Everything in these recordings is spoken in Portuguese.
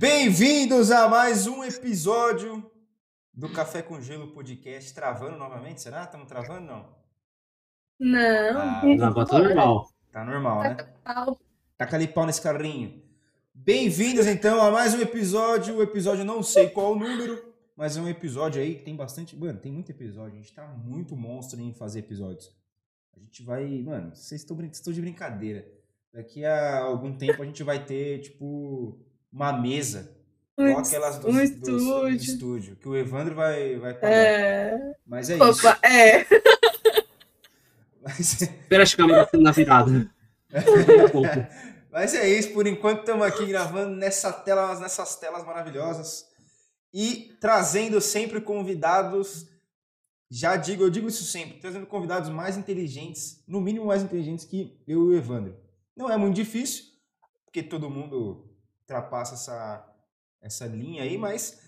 Bem-vindos a mais um episódio do Café com Gelo podcast. Travando novamente, será? Estamos travando, não? Não. Ah, Não, agora tá normal. tá normal, né? Pau. Taca ali pau nesse carrinho. Bem-vindos, então, a mais um episódio. O episódio não sei qual o número, mas é um episódio aí que tem bastante... Mano, tem muito episódio. A gente tá muito monstro em fazer episódios. A gente vai... Mano, vocês estão brin- vocês estão de brincadeira. Daqui a algum tempo a gente vai ter, tipo, uma mesa. Um Igual aquelas dos, um estúdio. do estúdio. Que o Evandro vai, vai pagar. É. Mas é isso. Opa, é. Mas, Espera chegar na- na virada. Mas é isso. Por enquanto estamos aqui gravando nessa tela, nessas telas maravilhosas. E trazendo sempre convidados. Já digo, eu digo isso sempre, trazendo convidados mais inteligentes, no mínimo mais inteligentes que eu e o Evandro. Não é muito difícil, porque todo mundo ultrapassa essa, essa linha aí, mas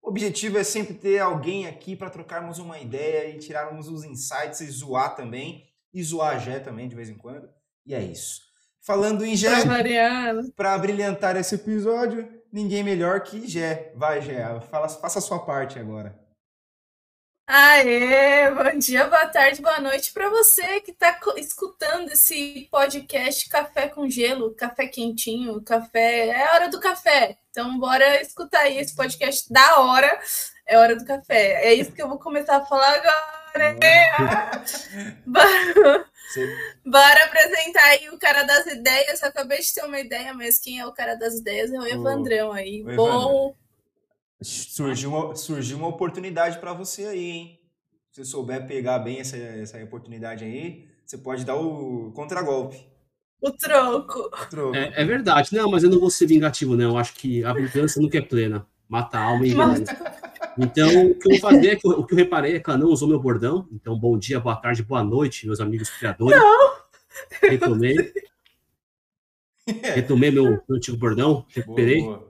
o objetivo é sempre ter alguém aqui para trocarmos uma ideia e tirarmos os insights e zoar também. E zoar a Gé também de vez em quando. E é isso. Falando em Mariana. para brilhantar esse episódio, ninguém melhor que Gé. Vai, Gé, fala, faça a sua parte agora. Aê, bom dia, boa tarde, boa noite para você que está escutando esse podcast Café com Gelo, café quentinho, café. É hora do café. Então, bora escutar aí esse podcast da hora. É hora do café. É isso que eu vou começar a falar agora. Bora, bora apresentar aí o cara das ideias. Eu acabei de ter uma ideia, mas quem é o cara das ideias é o Evandrão aí. o Bom, Surgiu uma, surgiu uma oportunidade para você aí, hein? Se você souber pegar bem essa, essa oportunidade aí, você pode dar o contragolpe. o troco. o troco. É, é verdade. Não, mas eu não vou ser vingativo, não. Eu acho que a vingança nunca é plena. Mata a alma e engana. Então, o que eu vou fazer é que eu- o que eu reparei é que ela não usou meu bordão. Então, bom dia, boa tarde, boa noite, meus amigos criadores. Retomei. Retomei meu, meu antigo bordão, Boa, recuperei. boa.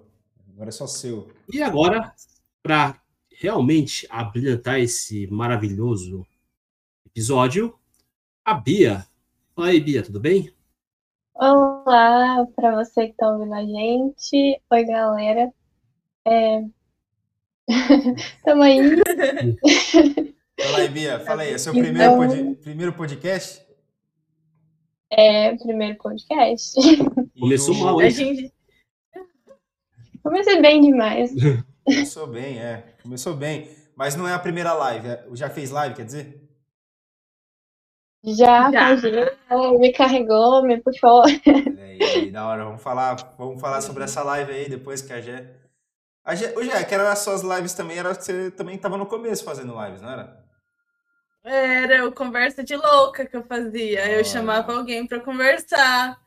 Agora é só seu. E agora, para realmente abrilhantar esse maravilhoso episódio, a Bia. Fala aí, Bia, tudo bem? Olá, para você que está ouvindo a gente. Oi, galera. É... Tamo aí. Fala aí, Bia. Fala aí. É seu Então- primeiro, pod- primeiro podcast? É o primeiro podcast. Começou o- mal, A hein? gente, Comecei bem demais. Começou bem, é. Começou bem. Mas não é a primeira live. é- Já fez live, quer dizer? Já, Já. me carregou, me puxou. Aí, da hora. Vamos falar, vamos falar sobre essa live aí depois que a Gé. A Gé, ô Gé, que era nas suas lives também, era que você também estava no começo fazendo lives, não era? era o conversa de louca que eu fazia. Ah. Eu chamava alguém para conversar.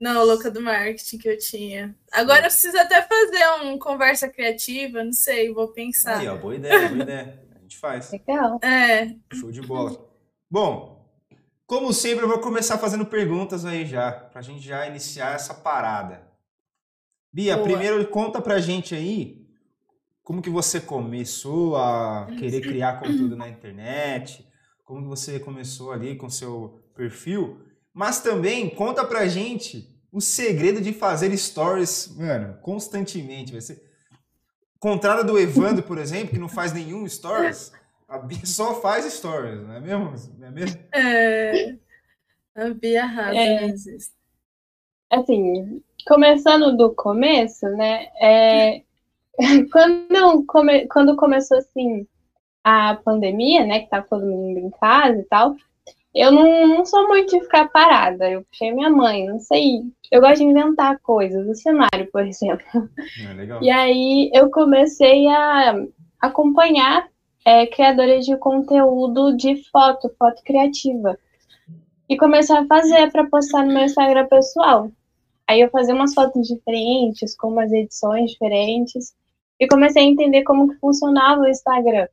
Não, louca do marketing que eu tinha. Agora eu preciso até fazer um conversa criativa, não sei, vou pensar. Aí, ó, boa ideia, boa ideia. A gente faz. Legal. É, Show de bola. Bom, como sempre, eu vou começar fazendo perguntas aí já, pra gente já iniciar essa parada. Bia, Boa. primeiro conta pra gente aí como que você começou a querer criar conteúdo na internet, como que você começou ali com seu perfil, mas também conta pra gente o segredo de fazer stories, mano, constantemente. Vai ser contrário do Evandro, por exemplo, que não faz nenhum stories. A Bia só faz stories, não é mesmo? Não é mesmo? é. A Bia arrasa, É. né? Assim, começando do começo, né? é, Quando, come... Quando começou assim a pandemia, né? Que tava todo mundo em casa e tal. Eu não, não sou muito de ficar parada. Eu puxei minha mãe, não sei. Eu gosto de inventar coisas, o cenário, por exemplo. É. E aí eu comecei a acompanhar é, criadores de conteúdo de foto, foto criativa. E comecei a fazer para postar no meu Instagram pessoal. Aí eu fazia umas fotos diferentes, com umas edições diferentes. E comecei a entender como que funcionava o Instagram.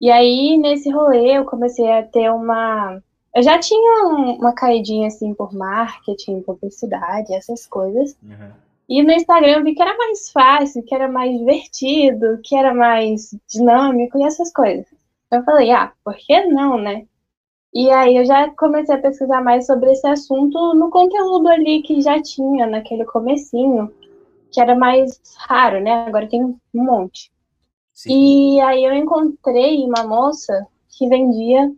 E aí, nesse rolê, eu comecei a ter uma. Eu já tinha um- uma caidinha assim por marketing, publicidade, essas coisas. Uhum. E no Instagram eu vi que era mais fácil, que era mais divertido, que era mais dinâmico e essas coisas. Eu falei, ah, por que não, né? E aí eu já comecei a pesquisar mais sobre esse assunto no conteúdo ali que já tinha naquele comecinho, que era mais raro, né? Agora tem um monte. Sim. E aí eu encontrei uma moça que vendia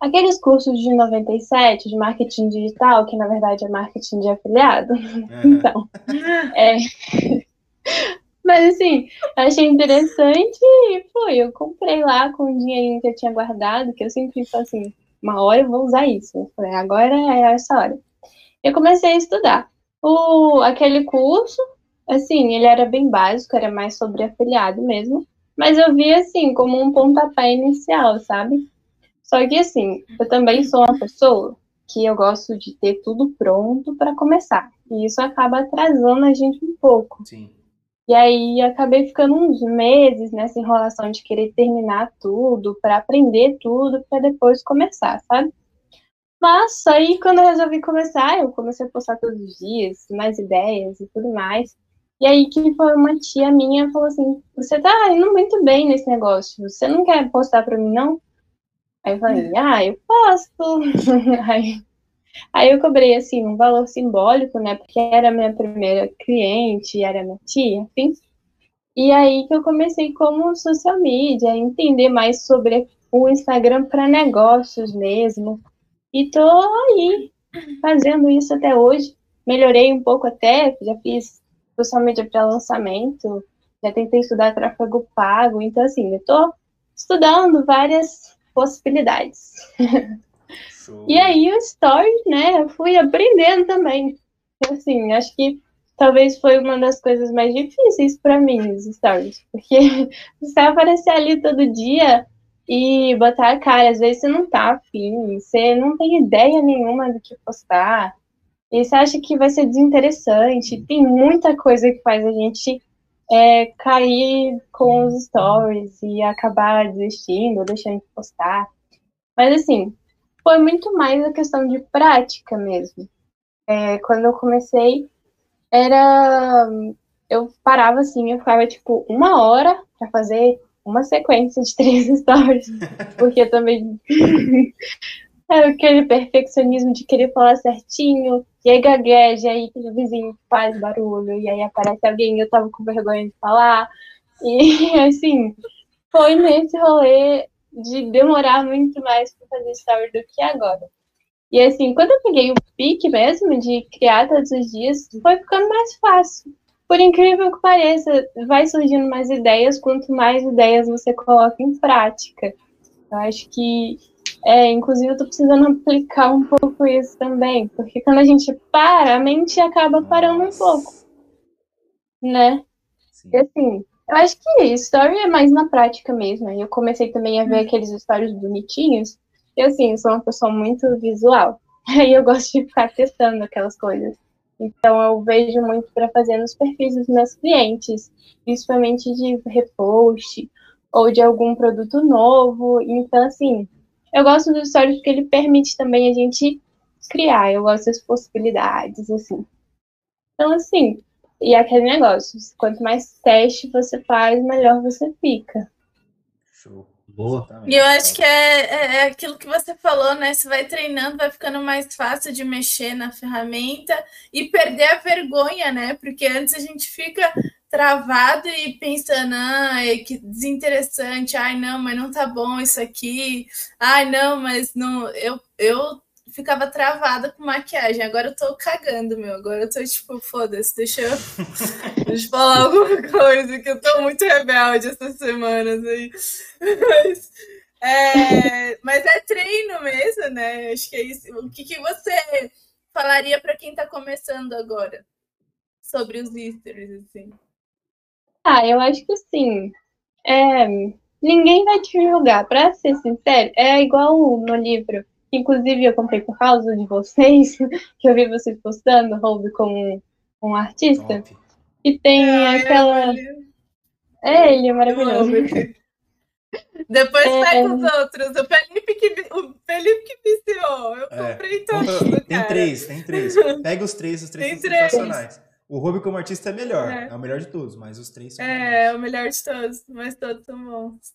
aqueles cursos de 97 de marketing digital, que na verdade é marketing de afiliado. Então, é. Mas assim, achei interessante e foi. Eu comprei lá com o dinheirinho que eu tinha guardado, que eu sempre falo assim, uma hora eu vou usar isso. Eu falei, agora é essa hora. Eu comecei a estudar. O, aquele curso, assim, ele era bem básico, era mais sobre afiliado mesmo. Mas eu vi assim, como um pontapé inicial, sabe? Só que assim, eu também sou uma pessoa que eu gosto de ter tudo pronto para começar. E isso acaba atrasando a gente um pouco. Sim. E aí acabei ficando uns meses nessa enrolação de querer terminar tudo, para aprender tudo, para depois começar, sabe? Mas aí quando eu resolvi começar, eu comecei a postar todos os dias, mais ideias e tudo mais. E aí que foi uma tia minha falou assim: "Você tá indo muito bem nesse negócio. Você não quer postar para mim não?" Aí eu falei: "Ah, eu posto." aí Aí eu cobrei, assim, um valor simbólico, né? Porque era minha primeira cliente, era minha tia, enfim. E aí que eu comecei como social media, entender mais sobre o Instagram para negócios mesmo. E tô aí, fazendo isso até hoje. Melhorei um pouco até, já fiz social media para lançamento, já tentei estudar tráfego pago. Então, assim, eu tô estudando várias possibilidades. Show. E aí o story, né, eu fui aprendendo também. Assim, acho que talvez foi uma das coisas mais difíceis para mim, os stories. Porque você aparecer ali todo dia e botar a cara, às vezes você não tá afim, você não tem ideia nenhuma do que postar. E você acha que vai ser desinteressante. Tem muita coisa que faz a gente é, cair com os stories e acabar desistindo deixando de postar. Mas assim, foi muito mais a questão de prática mesmo. É, quando eu comecei, era. Eu parava assim, eu ficava tipo uma hora para fazer uma sequência de três stories, porque também. Era aquele perfeccionismo de querer falar certinho, e aí gagueja, aí o vizinho faz barulho, e aí aparece alguém e eu tava com vergonha de falar. E assim, foi nesse rolê de demorar muito mais para fazer story do que agora. E assim, quando eu peguei o pique mesmo de criar todos os dias, foi ficando mais fácil. Por incrível que pareça, vai surgindo mais ideias, quanto mais ideias você coloca em prática. Eu acho que, é, inclusive, eu tô precisando aplicar um pouco isso também, porque quando a gente para, a mente acaba parando um pouco, né? Sim. E assim, eu acho que story é mais na prática mesmo. Eu comecei também a ver aqueles stories bonitinhos. E assim, eu sou uma pessoa muito visual. Aí eu gosto de ficar testando aquelas coisas. Então eu vejo muito para fazer nos perfis dos meus clientes, principalmente de repost ou de algum produto novo. Então, assim, eu gosto dos stories porque ele permite também a gente criar. Eu gosto das possibilidades, assim. Então, assim, e aquele negócio, quanto mais teste você faz, melhor você fica. Show. Boa. E eu acho que é, é, é aquilo que você falou, né? Você vai treinando, vai ficando mais fácil de mexer na ferramenta e perder a vergonha, né? Porque antes a gente fica travado e pensando, ai, que desinteressante, ai, não, mas não tá bom isso aqui, ai, não, mas não, eu, eu ficava travada com maquiagem, agora eu tô cagando, meu, agora eu tô tipo, foda-se, deixa eu, deixa eu falar alguma coisa, que eu tô muito rebelde essas semanas aí, mas é, mas é treino mesmo, né, acho que é isso, o que, que você falaria para quem tá começando agora? Sobre os easters, assim. Ah, eu acho que sim. É, ninguém vai te julgar. Pra ser sincero, é igual no livro. Inclusive, eu comprei por causa de vocês, que eu vi vocês postando, Roube com um artista. Top. E tem Ai, aquela. olha, É, ele é maravilhoso. Depois É. pega os outros. O Felipe que, o Felipe que viciou. Eu É. comprei Compra- todos. do Tem três, tem três. Pega os três, os três Tem são três. sensacionais. O Ruby como artista é melhor, É. é. o melhor de todos, mas os três são É, é o melhor de todos, mas todos são bons.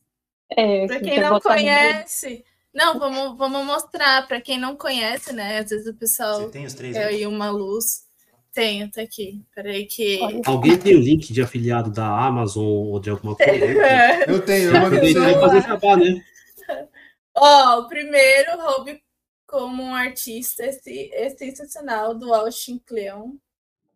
É, Pra quem não conhece. Não, vamos, vamos mostrar. Pra quem não conhece, né? Às vezes o pessoal Você tem os três é aí? aí uma luz. Tenho, tá aqui. Peraí que. Alguém tem o link de afiliado da Amazon ou de alguma coisa? Eu tenho, eu Eu mandei você. fazer jabá, né? Ó, o primeiro, Hobby como um artista, esse é sensacional, do Austin Kleon.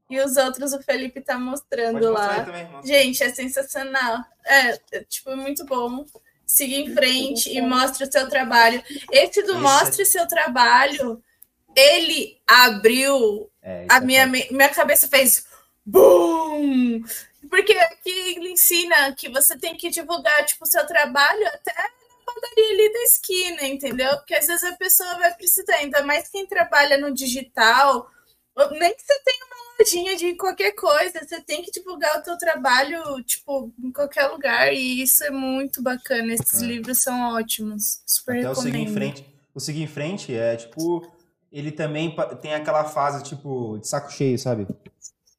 E os outros o Felipe tá mostrando lá. também. Gente, é sensacional. É, é, tipo, muito bom. Siga em frente e mostre o seu trabalho. Esse do é- Mostre Seu Trabalho, ele abriu É, isso a é minha, me- minha cabeça fez BUM! Porque aqui ele ensina que você tem que divulgar tipo, o seu trabalho até na padaria ali da esquina, entendeu? Porque às vezes a pessoa vai precisar, ainda mais quem trabalha no digital, nem que você tenha uma lojinha de qualquer coisa, você tem que divulgar o teu trabalho, tipo, em qualquer lugar, e isso é muito bacana. Esses É. livros são ótimos. Super Até o seguir em recomendo. frente. O seguir em frente é tipo. Ele também tem aquela fase, tipo, de saco cheio, sabe?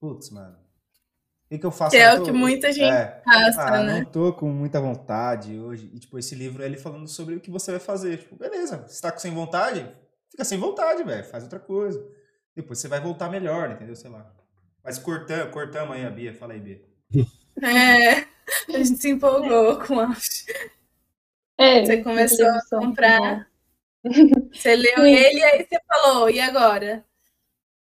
Putz, mano. O que, que eu faço? Que é o que muita gente É. passa, Ah, né? não tô com muita vontade hoje. E, tipo, esse livro é ele falando sobre o que você vai fazer. Tipo, beleza, você tá sem vontade? Fica sem vontade, velho. Faz outra coisa. Depois você vai voltar melhor, entendeu? Sei lá. Mas cortamos, cortamos aí a Bia. Fala aí, Bia. É, a gente se empolgou com a. É, Você começou a comprar. bons. Você leu Sim. ele e aí você falou, e agora?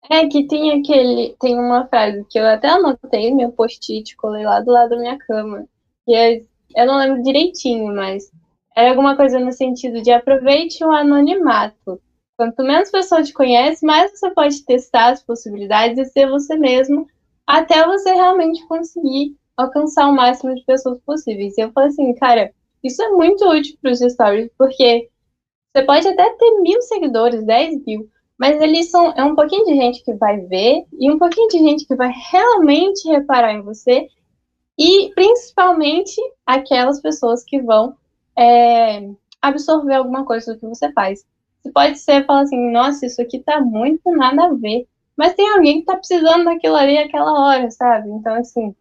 É que tem aquele, tem uma frase que eu até anotei no meu post-it, colei lá do lado da minha cama. Que é, eu não lembro direitinho, mas era alguma coisa no sentido de aproveite o anonimato. Quanto menos pessoas te conhecem, mais você pode testar as possibilidades e ser você mesmo, até você realmente conseguir alcançar o máximo de pessoas possíveis. E eu falei assim, cara, isso é muito útil para os stories, porque você pode até ter mil seguidores, 10 mil, mas eles são é um pouquinho de gente que vai ver e um pouquinho de gente que vai realmente reparar em você e principalmente aquelas pessoas que vão é, absorver alguma coisa do que você faz. Você pode ser falar assim, nossa, isso aqui tá muito nada a ver, mas tem alguém que tá precisando daquilo ali aquela hora, sabe? Então assim,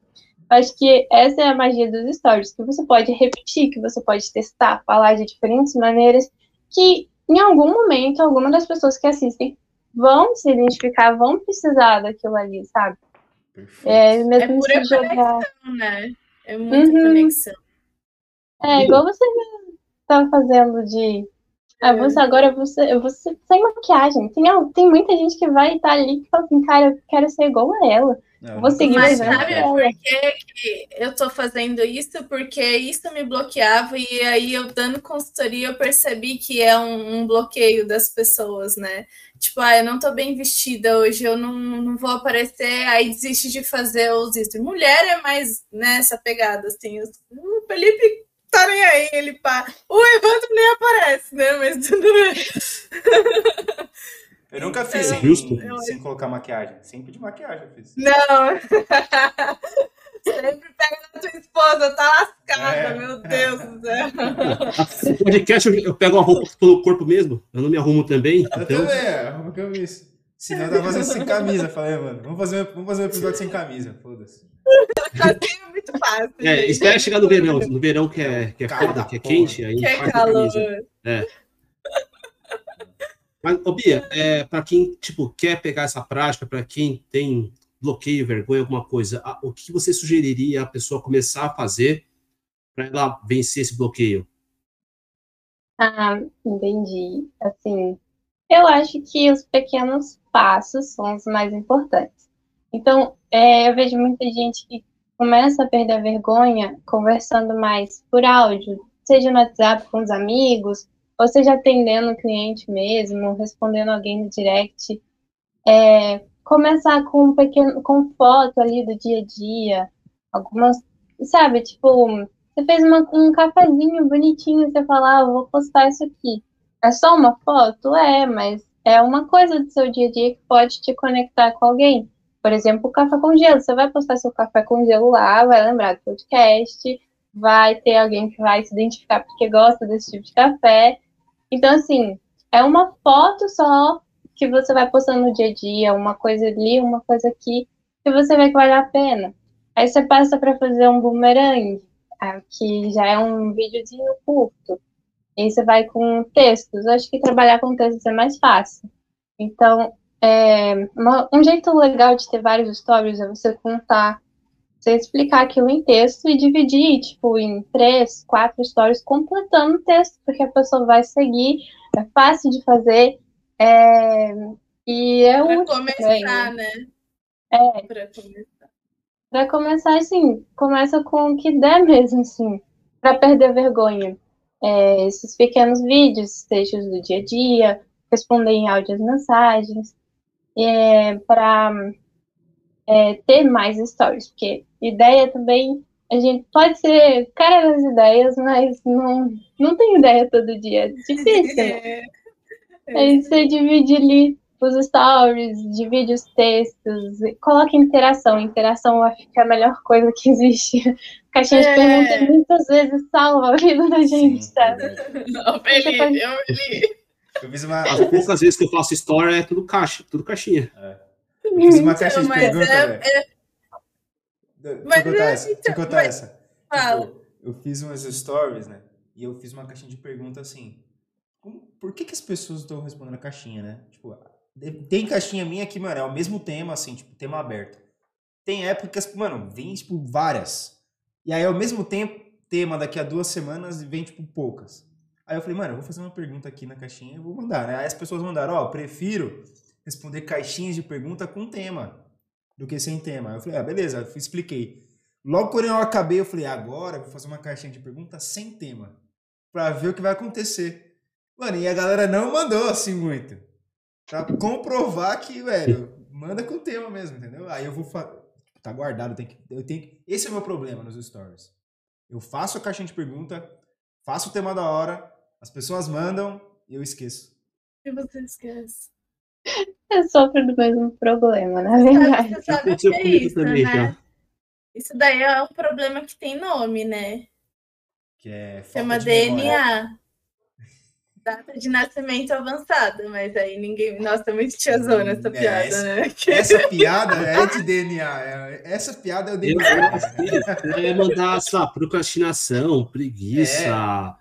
acho que essa é a magia dos stories, que você pode repetir, que você pode testar, falar de diferentes maneiras, que em algum momento, alguma das pessoas que assistem vão se identificar, vão precisar daquilo ali, sabe? É, É mesmo pura se jogar. Né? É muita Uhum. conexão. É, igual você tá fazendo de. Ah, É. você agora você, você sem maquiagem. Tem, tem muita gente que vai estar ali que fala assim, cara, eu quero ser igual a ela. Não, Vou nunca seguir Mas sabe por que, que eu tô fazendo isso? Porque isso me bloqueava e aí eu dando consultoria eu percebi que é um, um bloqueio das pessoas, né? Tipo, ah, eu não tô bem vestida hoje, eu não, não vou aparecer, aí desiste de fazer os isso. Mulher é mais nessa pegada, assim. O Felipe tá nem aí, ele pá. O Evandro nem aparece, né? Mas tudo bem. Eu nunca fiz É, sem, justo. sem colocar maquiagem. Sempre de maquiagem eu fiz. Não. Sempre pega na tua esposa, tá lascada, É. meu Deus do céu. No podcast eu, eu pego uma roupa pelo corpo mesmo, eu não me arrumo também, Eu então também, é. Como que eu vi isso? Senão eu tava fazendo sem camisa. Falei, mano, vamos fazer, vamos fazer um episódio sem camisa. Foda-se. Assim é muito fácil. é, espera chegar no verão, no verão que é, que é foda, que é quente, aí Que é calor. camisa. Mas, ô Bia, é, para quem tipo, quer pegar essa prática, para quem tem bloqueio, vergonha, alguma coisa, a- o que você sugeriria a pessoa começar a fazer para ela vencer esse bloqueio? Ah, entendi. Assim, eu acho que os pequenos passos são os mais importantes. Então, é, eu vejo muita gente que começa a perder a vergonha conversando mais por áudio, seja no WhatsApp com os amigos, ou seja atendendo o cliente mesmo, respondendo alguém no direct. É, começar com um pequeno, com foto ali do dia a dia, algumas, sabe, tipo, você fez uma- um cafezinho bonitinho, você fala, ah, vou postar isso aqui. É só uma foto? É, mas é uma coisa do seu dia a dia que pode te conectar com alguém. Por exemplo, o café com gelo. Você vai postar seu café com gelo lá, vai lembrar do podcast, vai ter alguém que vai se identificar porque gosta desse tipo de café. Então, assim, é uma foto só que você vai postando no dia a dia, uma coisa ali, uma coisa aqui, que você vê que vale a pena. Aí você passa para fazer um boomerang, ah, que já é um videozinho curto. E aí você vai com textos. Eu acho que trabalhar com textos é mais fácil. Então, é, uma, um jeito legal de ter vários stories é você contar, você explicar aquilo em texto e dividir, tipo, em três, quatro stories, completando o texto, porque a pessoa vai seguir, é fácil de fazer, é, e é Pra útil. começar, né? É, Pra começar. Pra começar, assim, começa com o que der mesmo, assim, pra perder a vergonha. É, esses pequenos vídeos, textos do dia a dia, responder em áudio as mensagens, é, para ter mais stories, porque ideia também, a gente pode ser cara das ideias, mas não, não tem ideia todo dia, é difícil, né? É. Aí você divide ali os stories, divide os textos, coloca interação. Interação acho que é a melhor coisa que existe. Caixinha de É. perguntas muitas vezes salva a vida da gente, Sim, sabe? Não, Felipe, eu li. Eu fiz uma, As poucas vezes que eu faço story é tudo caixa, tudo caixinha. eu fiz uma caixa de mas perguntas, é- eu mas contar é- essa. Deixa eu então, contar mas- essa. Fala. Tipo, eu fiz umas stories, né? E eu fiz uma caixinha de pergunta assim. como- por que, que as pessoas estão respondendo a caixinha, né? Tipo, de- tem caixinha minha que, mano, é o mesmo tema, assim, tipo, tema aberto. Tem épocas, mano, vem, tipo, várias. E aí, ao mesmo tempo, tema daqui a duas semanas vem, tipo, poucas. Aí eu falei, mano, eu vou fazer uma pergunta aqui na caixinha e vou mandar, né? Aí as pessoas mandaram, ó, prefiro responder caixinhas de pergunta com tema do que sem tema. Aí eu falei, ah, beleza, expliquei. Logo quando eu acabei, eu falei, agora eu vou fazer uma caixinha de pergunta sem tema. Pra ver o que vai acontecer. Mano, e a galera não mandou assim muito. Pra comprovar que, velho, manda com tema mesmo, entendeu? Aí eu vou. Fa... Tá guardado, tenho, que, eu tenho que. Esse é o meu problema nos stories. Eu faço a caixinha de pergunta, faço o tema da hora, as pessoas mandam e eu esqueço. E você esquece. Eu sofro do mesmo problema, na verdade. você sabe o que é isso, também, né? já. Isso daí é um problema que tem nome, né? Que é Chama de memória. DNA. Data de nascimento avançada, mas aí ninguém. Nossa, é muito tiazona essa É, piada, essa- né? Essa piada é de DNA. é- Essa piada é o Eu DNA. acho que é mandar, sei lá, procrastinação, preguiça,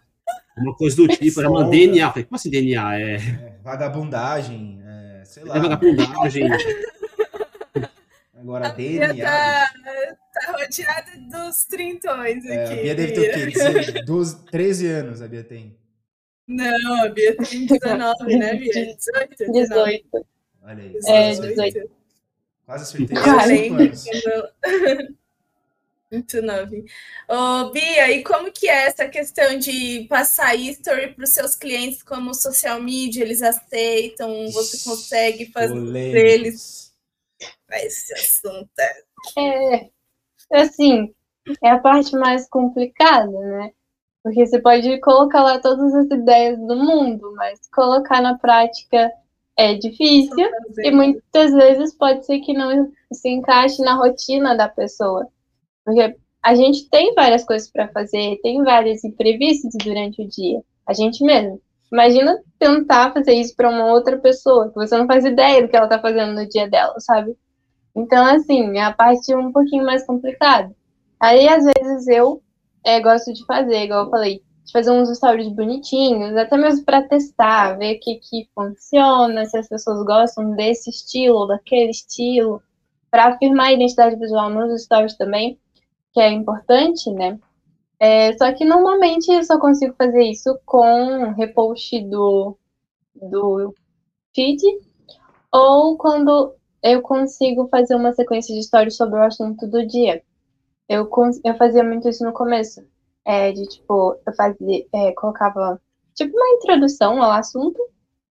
uma coisa do tipo, era uma DNA. Falei, como assim DNA? É... é vagabundagem, é, sei é lá. É vagabundagem. Agora, a DNA. Tá, tá rodeada dos trintões é, aqui. A Bia deve ter o quê? 13 anos a Bia tem. Não, a Bia tem 19, né, Bia? 18? 18. Olha aí. É, 18. 18. Quase certeza. 40, Muito novinho. Ô, Bia, e como que é essa questão de passar history para os seus clientes como social media? Eles aceitam? Você consegue fazer eles esse assunto? é- É, assim, é a parte mais complicada, né? Porque você pode colocar lá todas as ideias do mundo, mas colocar na prática é difícil e muitas vezes pode ser que não se encaixe na rotina da pessoa. Porque a gente tem várias coisas para fazer, tem vários imprevistos durante o dia, a gente mesmo. Imagina tentar fazer isso para uma outra pessoa, que você não faz ideia do que ela tá fazendo no dia dela, sabe? Então, assim, é a parte um pouquinho mais complicada. Aí, às vezes, eu é, gosto de fazer, igual eu falei, de fazer uns stories bonitinhos, até mesmo para testar, ver o que, que funciona, se as pessoas gostam desse estilo daquele estilo, para afirmar a identidade visual nos stories também, que é importante, né? É, só que normalmente eu só consigo fazer isso com repost do, do feed ou quando eu consigo fazer uma sequência de stories sobre o assunto do dia. Eu, eu fazia muito isso no começo. É, de tipo, eu fazia, é, colocava tipo uma introdução ao assunto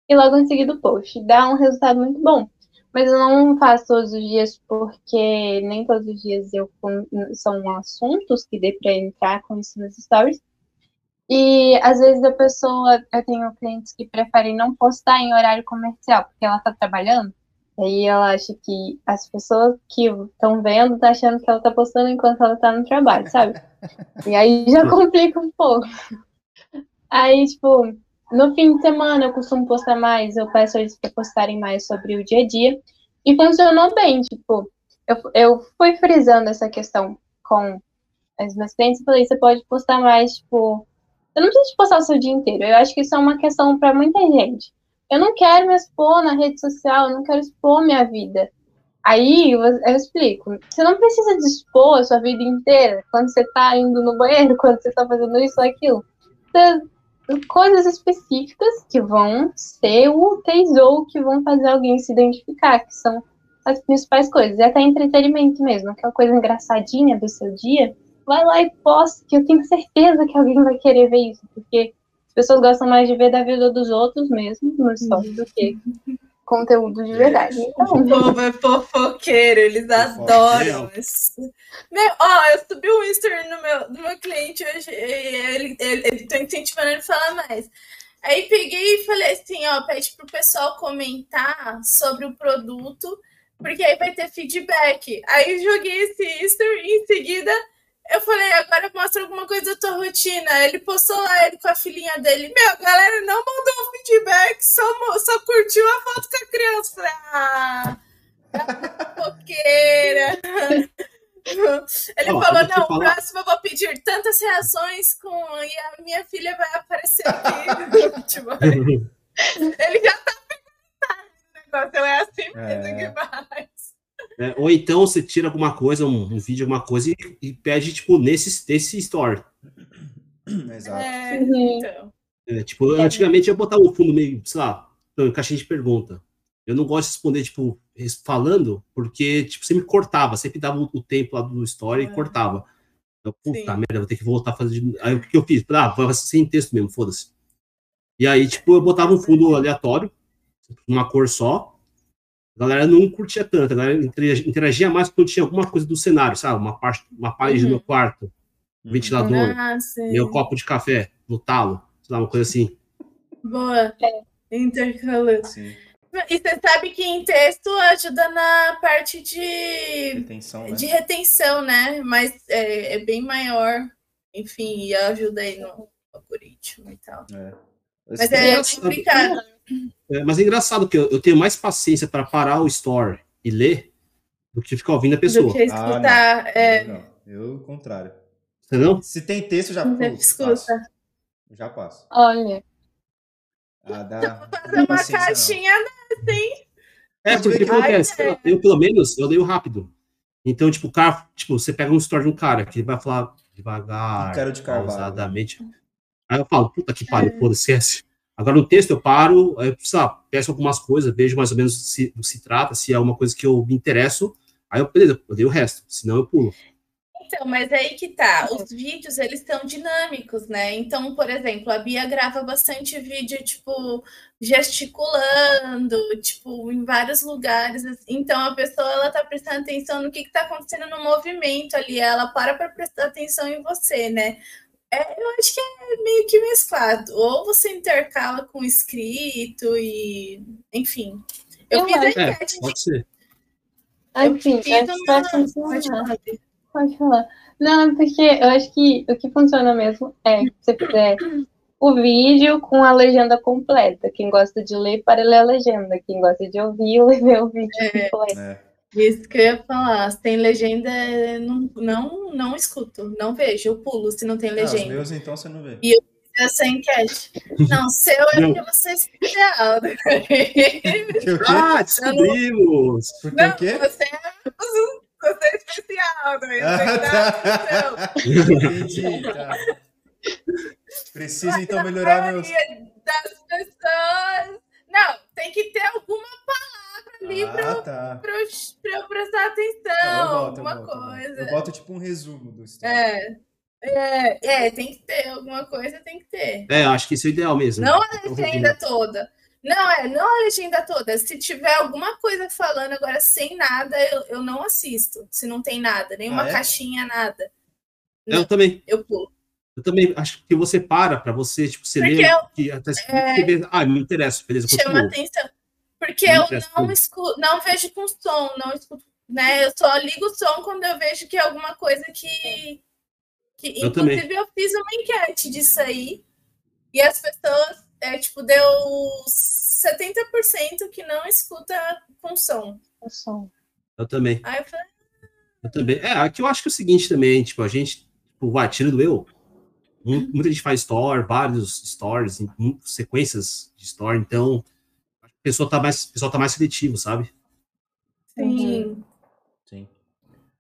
e logo em seguida o post. Dá um resultado muito bom. Mas eu não faço todos os dias porque nem todos os dias eu são assuntos que dê para entrar com isso nos stories. E às vezes a pessoa, eu tenho clientes que preferem não postar em horário comercial, porque ela está trabalhando. E aí ela acha que as pessoas que estão vendo estão achando que ela está postando enquanto ela está no trabalho, sabe? E aí já complica um pouco. Aí, tipo, no fim de semana eu costumo postar mais, eu peço eles para postarem mais sobre o dia a dia. E funcionou bem, tipo, eu, eu fui frisando essa questão com as minhas clientes e falei, você pode postar mais, tipo, eu não preciso postar o seu dia inteiro. Eu acho que isso é uma questão para muita gente. eu não quero me expor na rede social, eu não quero expor minha vida. Aí eu, eu explico. Você não precisa expor a sua vida inteira quando você tá indo no banheiro, quando você tá fazendo isso ou aquilo. Você, coisas específicas que vão ser úteis ou que vão fazer alguém se identificar, que são as principais coisas. E até entretenimento mesmo, aquela coisa engraçadinha do seu dia. Vai lá e posta, que eu tenho certeza que alguém vai querer ver isso, porque as pessoas gostam mais de ver da vida dos outros mesmo, no stories, do que conteúdo de verdade. Então, o povo é fofoqueiro, eles adoram isso. Meu, ó, eu subi um history no meu, do meu cliente hoje, ele, ele, ele tô incentivando ele a falar mais. Aí peguei e falei assim, ó, pede pro pessoal comentar sobre o produto, porque aí vai ter feedback. Aí joguei esse history e em seguida eu falei, agora mostra alguma coisa da tua rotina. Ele postou lá, ele com a filhinha dele. Meu, a galera não mandou feedback, só, só curtiu a foto com a criança. Falei, ah, fofoqueira. Ele oh, falou, não, o próximo eu vou pedir tantas reações com... E a minha filha vai aparecer aqui. tipo, ele já tá perguntando o negócio, é assim mesmo é. que vai. É, ou então você tira alguma coisa, um, um vídeo, alguma coisa, e, e, pede, tipo, nesse, nesse story. Exato. É, então. é, tipo, antigamente eu botava um fundo meio, sei lá, caixinha de pergunta. Eu não gosto de responder, tipo, falando, porque, tipo, você me cortava, sempre dava o tempo lá do story e é. cortava. Eu, puta Sim. merda, vou ter que voltar a fazer. Aí o que eu fiz? Ah, vai sem texto mesmo, foda-se. E aí, tipo, eu botava um fundo aleatório, uma cor só, a galera não curtia tanto, a galera interagia mais quando tinha alguma coisa do cenário, sabe? Uma, parte, uma parede uhum. no meu quarto, uhum. ventilador, ah, meu copo de café no talo, sei lá, uma coisa assim. Boa. É. Intercolor. Sim. E você sabe que em texto ajuda na parte de retenção, né? De retenção, né? Mas é, é bem maior. Enfim, e ajuda aí no algoritmo e tal. É. Mas é complicado. É, mas é engraçado que eu, eu tenho mais paciência para parar o store e ler do que ficar ouvindo a pessoa. Do que escutar. Ah, não. É... não. Eu, o contrário. Você não? Se tem texto, já pulo, escuta. Já passo. Olha. Ah, dá, então, fazer uma caixinha dessa, hein? É, porque o que acontece? Eu, eu, pelo menos, eu leio rápido. Então, tipo, o cara, tipo, você pega um story de um cara que ele vai falar devagar, cara de pausadamente. Aí eu falo, puta que pariu, é. foda, esquece. Agora, no texto, eu paro, eu, sabe, peço algumas coisas, vejo mais ou menos se, se trata, se é uma coisa que eu me interesso, aí eu, beleza, eu dei o resto, senão eu pulo. Então, mas aí que tá, os vídeos, eles estão dinâmicos, né? Então, por exemplo, a Bia grava bastante vídeo, tipo, gesticulando, tipo, em vários lugares. Então, a pessoa, ela tá prestando atenção no que que tá acontecendo no movimento ali, ela para para prestar atenção em você, né? É, eu acho que é meio que mesclado. Ou você intercala com escrito e. Enfim. Eu, eu fiz a enquete. É, pode ser. Enfim, pode falar. Pode falar. Não, porque eu acho que o que funciona mesmo é você fizer o vídeo com a legenda completa. Quem gosta de ler, para ler a legenda. Quem gosta de ouvir, lê o vídeo é, completo. É. Isso que eu ia falar. Se tem legenda, não, não, não escuto, não vejo, eu pulo se não tem legenda. Ah, os meus, então, você não vê. E eu fiz essa enquete. Não, seu é porque você é especial. ah, descobrimos! Porque não, o quê? Você é, você é especial, né? Ah, tá. Entendi, tá. Preciso, então, melhorar meus... das pessoas... Não, tem que ter alguma palavra ali ah, pra, tá. pra, eu, pra, eu, prestar atenção, não, boto, alguma eu boto, coisa. Eu boto tipo um resumo do story. É. É, é, tem que ter alguma coisa, tem que ter. É, acho que isso é ideal mesmo. Não a legenda toda. Não, é, não a legenda toda. Se tiver alguma coisa falando agora sem nada, eu, eu não assisto. Se não tem nada, nenhuma ah, é? caixinha, nada. Eu não, também. Eu pulo. Eu também acho que você para para você, tipo, você Porque lê, eu, que até é, ah, me interessa, beleza, Chama atenção. Porque eu não escuto, não vejo com som, não escuto, né? Eu só ligo o som quando eu vejo que é alguma coisa que. que eu inclusive, também. eu fiz uma enquete disso aí. E as pessoas, é, tipo, deu 70% que não escuta com som. Com som. Eu também. Aí eu falei. Eu também. É, aqui eu acho que é o seguinte também, tipo, a gente, tipo, vai, do eu. Muita gente faz store, vários stories, sequências de store, então pessoa tá mais, o pessoal tá mais seletivo, sabe? Sim. Sim.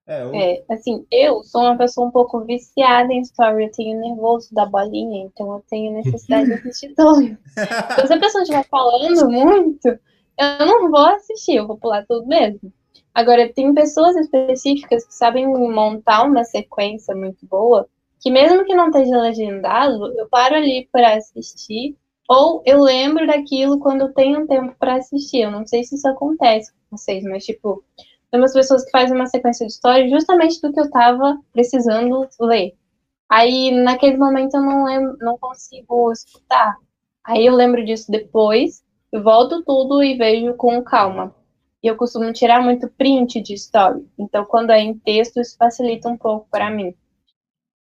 É, eu... É, assim, eu sou uma pessoa um pouco viciada em story, eu tenho nervoso da bolinha, então eu tenho necessidade de assistir tudo. Então, se a pessoa estiver falando muito, eu não vou assistir, eu vou pular tudo mesmo. Agora, tem pessoas específicas que sabem montar uma sequência muito boa, que mesmo que não esteja legendado, eu paro ali para assistir, ou eu lembro daquilo quando eu tenho tempo para assistir. Eu não sei se isso acontece com vocês, mas tipo, tem umas pessoas que fazem uma sequência de história justamente do que eu estava precisando ler. Aí, naquele momento, eu não, lembro, não consigo escutar. Aí eu lembro disso depois, volto tudo e vejo com calma. E eu costumo tirar muito print de story. Então, quando é em texto, isso facilita um pouco para mim.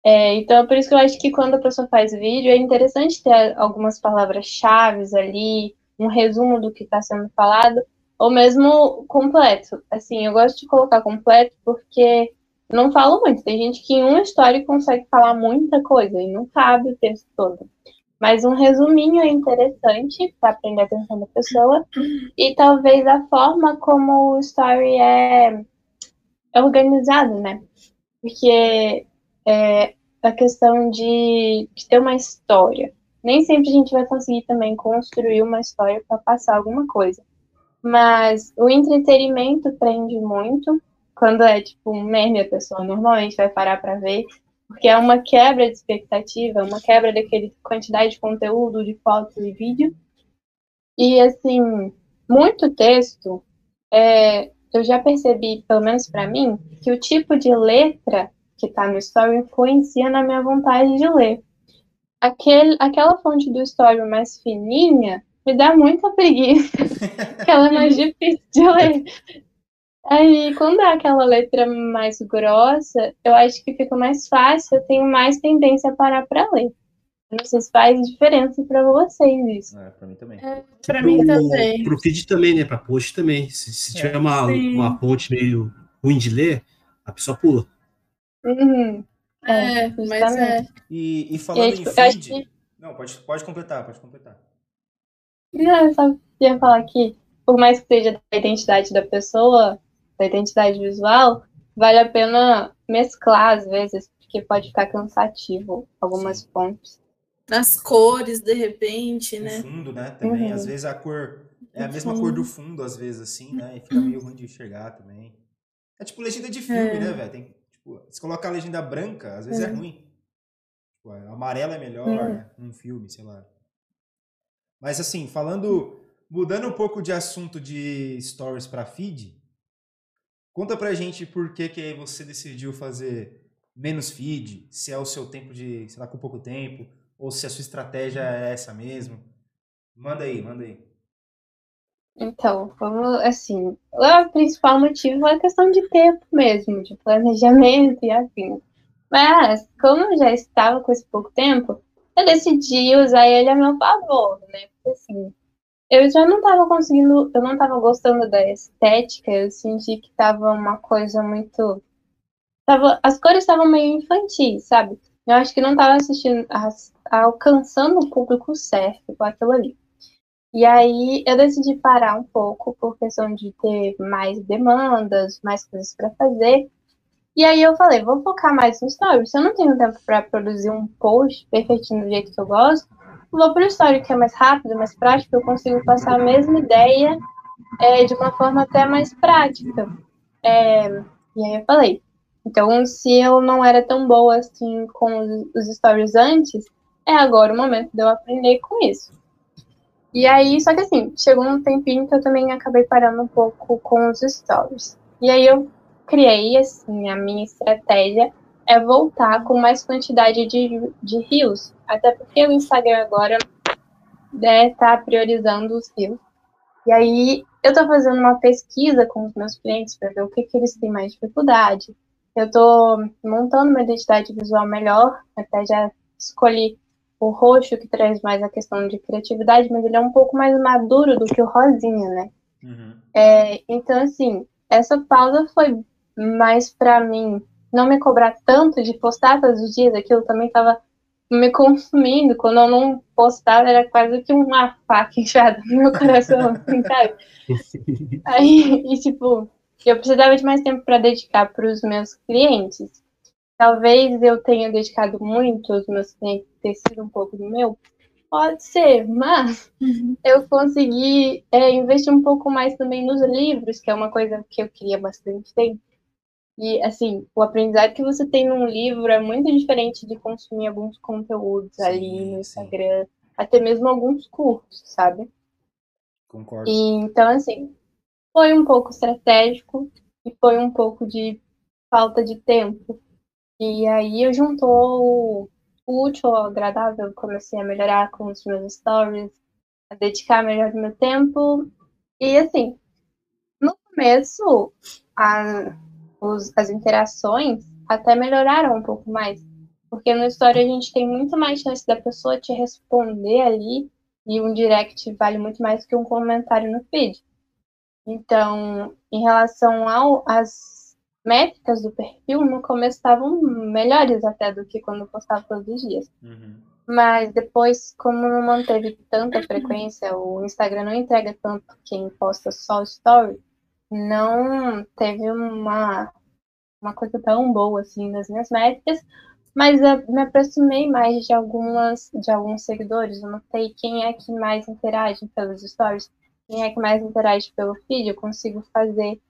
É, então, é por isso que eu acho que quando a pessoa faz vídeo, é interessante ter algumas palavras-chave ali, um resumo do que está sendo falado, ou mesmo completo. Assim, eu gosto de colocar completo porque não falo muito. Tem gente que em uma história consegue falar muita coisa e não cabe o texto todo. Mas um resuminho é interessante para prender a atenção da pessoa. E talvez a forma como o story é, é organizado, né? Porque é a questão de, de ter uma história. Nem sempre a gente vai conseguir também construir uma história para passar alguma coisa. Mas o entretenimento prende muito. Quando é tipo um meme, a pessoa normalmente vai parar para ver, porque é uma quebra de expectativa, uma quebra daquele quantidade de conteúdo, de fotos e vídeo. E assim, muito texto, é, eu já percebi, pelo menos para mim, que o tipo de letra que está no story influencia na minha vontade de ler. Aquele, aquela fonte do story mais fininha me dá muita preguiça, porque ela é mais difícil de ler. Aí, quando é aquela letra mais grossa, eu acho que fica mais fácil, eu tenho mais tendência a parar para ler. Não sei se faz diferença para vocês isso. É, pra mim também. É, pra mim também. Pro feed também, né? Pra post também. Se, se tiver uma, uma ponte meio ruim de ler, a pessoa pula. Uhum. É, mas é. E, e falando E aí, em tipo, acho feed... Não, pode, pode completar, pode completar. Não, eu só queria falar que, por mais que seja da identidade da pessoa, da identidade visual, vale a pena mesclar às vezes, porque pode ficar cansativo algumas fontes. Nas cores, de repente, O né? fundo, né? Também, Uhum. às vezes a cor é a mesma cor do fundo, às vezes, assim, né? E fica meio ruim de enxergar também. É tipo legenda de filme, É. né, velho? Tem, tipo, se colocar a legenda branca, às vezes é, É. ruim. Tipo, a amarela é melhor, né? Num filme, sei lá. Mas assim, falando, mudando um pouco de assunto de stories pra feed, conta pra gente por que que você decidiu fazer menos feed, se é o seu tempo de, sei lá, com pouco tempo, ou se a sua estratégia é essa mesmo. Manda aí, manda aí. Então, vamos, assim, o principal motivo é a questão de tempo mesmo, de planejamento e afim. Mas, como eu já estava com esse pouco tempo, eu decidi usar ele a meu favor, né? Porque, assim, eu já não estava conseguindo, eu não estava gostando da estética, eu senti que estava uma coisa muito. Tava, as cores estavam meio infantis, sabe? Eu acho que não estava assistindo, as- alcançando o público certo com aquilo ali. E aí eu decidi parar um pouco por questão de ter mais demandas, mais coisas para fazer. E aí eu falei, vou focar mais no story. Se eu não tenho tempo para produzir um post perfeitinho do jeito que eu gosto, vou pro story que é mais rápido, mais prático, eu consigo passar a mesma ideia é, de uma forma até mais prática. É, e aí eu falei, então se eu não era tão boa assim com os, os stories antes, é agora o momento de eu aprender com isso. E aí, só que assim, chegou um tempinho que eu também acabei parando um pouco com os stories. E aí eu criei, assim, a minha estratégia é voltar com mais quantidade de, de rios. Até porque o Instagram agora né, tá priorizando os rios. E aí eu tô fazendo uma pesquisa com os meus clientes para ver o que, que eles têm mais dificuldade. Eu tô montando uma identidade visual melhor, até já escolhi o roxo que traz mais a questão de criatividade, mas ele é um pouco mais maduro do que o rosinha, né? Uhum. É, então, assim, essa pausa foi mais pra mim não me cobrar tanto de postar todos os dias, aquilo também tava me consumindo. Quando eu não postava, era quase que uma faca enfiada no meu coração, assim, sabe? Aí, e tipo, eu precisava de mais tempo para dedicar para os meus clientes. Talvez eu tenha dedicado muito aos meus clientes, ter sido um pouco do meu. Pode ser, mas uhum. eu consegui é, investir um pouco mais também nos livros, que é uma coisa que eu queria bastante tempo. E, assim, o aprendizado que você tem num livro é muito diferente de consumir alguns conteúdos sim, ali no Instagram, sim. até mesmo alguns cursos, sabe? Concordo. E, então, assim, foi um pouco estratégico e foi um pouco de falta de tempo. E aí eu juntou o útil ao agradável, comecei a melhorar com os meus stories, a dedicar melhor meu tempo. E assim, no começo, a, os, as interações até melhoraram um pouco mais. Porque no story a gente tem muito mais chance da pessoa te responder ali, e um direct vale muito mais que um comentário no feed. Então, em relação às métricas do perfil, no começo estavam melhores até do que quando eu postava todos os dias. Uhum. Mas depois, como não manteve tanta frequência, o Instagram não entrega tanto quem posta só story, não teve uma, uma coisa tão boa assim nas minhas métricas, mas eu me aproximei mais de algumas de alguns seguidores, eu notei quem é que mais interage pelos stories quem é que mais interage pelo feed, eu consigo fazer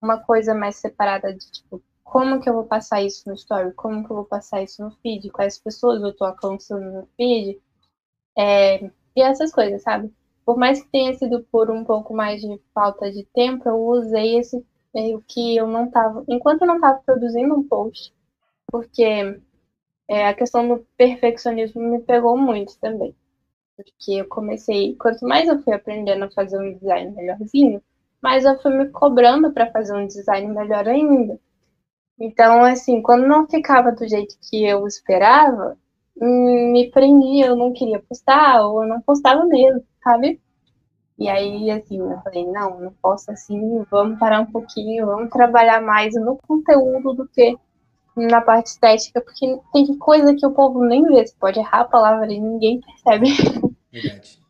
uma coisa mais separada de tipo, como que eu vou passar isso no story, como que eu vou passar isso no feed, quais pessoas eu tô alcançando no feed, é, e essas coisas, sabe? Por mais que tenha sido por um pouco mais de falta de tempo, eu usei esse meio que eu não tava, enquanto eu não tava produzindo um post, porque é, a questão do perfeccionismo me pegou muito também. Porque eu comecei, quanto mais eu fui aprendendo a fazer um design melhorzinho, mais eu fui me cobrando para fazer um design melhor ainda. Então, assim, quando não ficava do jeito que eu esperava, me prendia, eu não queria postar, ou eu não postava mesmo, sabe? E aí, assim, eu falei, não, não posso assim, vamos parar um pouquinho, vamos trabalhar mais no conteúdo do que na parte estética, porque tem coisa que o povo nem vê, você pode errar a palavra e ninguém percebe. Verdade.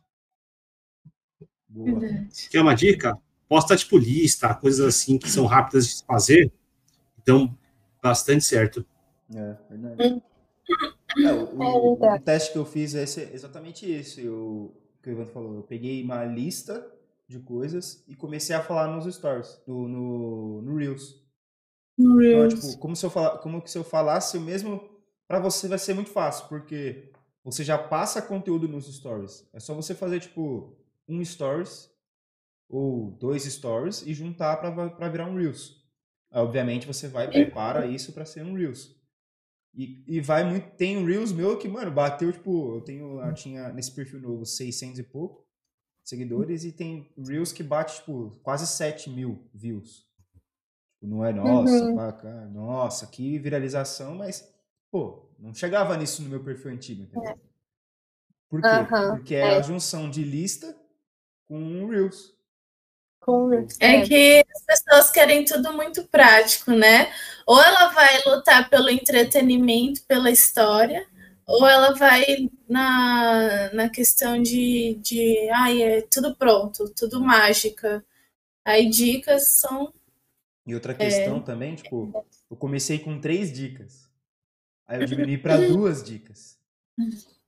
Boa. Quer uma dica? Posta tipo lista, coisas assim que são rápidas de fazer. Então, bastante certo. É, verdade. É, o, o, o, teste que eu fiz é exatamente isso. Eu, que o Ivan falou. Eu peguei uma lista de coisas e comecei a falar nos stories, no, no, no Reels. No Reels. Então, tipo, como se eu, fala, como se eu falasse o mesmo. Para você vai ser muito fácil, porque você já passa conteúdo nos stories. É só você fazer, tipo, um stories ou dois stories e juntar para virar um Reels. Obviamente você vai prepara isso para ser um Reels. E, e vai muito. Tem um Reels meu que, mano, bateu, tipo, eu tenho. Eu tinha nesse perfil novo 600 e pouco seguidores e tem Reels que bate, tipo, quase 7 mil views. Tipo, não é, nossa, uhum. bacana, nossa, que viralização, mas, pô, não chegava nisso no meu perfil antigo, entendeu? É. Por quê? Uhum, Porque é, é, a junção de lista com. Com Reels. É, é que as pessoas querem tudo muito prático, né? Ou ela vai lutar pelo entretenimento, pela história, ou ela vai na, na questão de, de ai, é tudo pronto, tudo mágica. Aí dicas são. E outra questão é, também, tipo, eu comecei com três dicas. Aí eu diminui para duas dicas.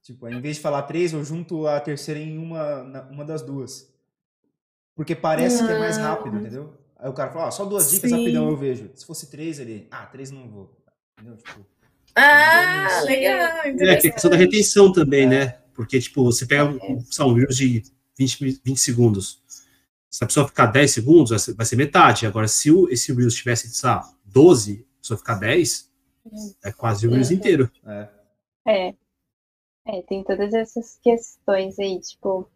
Tipo, em vez de falar três, eu junto a terceira em uma, uma das duas. Porque parece que é mais rápido, entendeu? Aí o cara fala, ó, só duas dicas Sim. rapidão eu vejo. Se fosse três, ele, ah, três não vou. Entendeu? Tipo, ah, legal. É, que é questão da retenção também, é. né? Porque, tipo, você pega um, um Reels de 20, 20 segundos. Se a pessoa ficar 10 segundos, vai ser metade. Agora, se o, esse Reels tivesse, sei lá, 12, a pessoa ficar 10, é quase o mês inteiro. É. é. É, tem todas essas questões aí, tipo.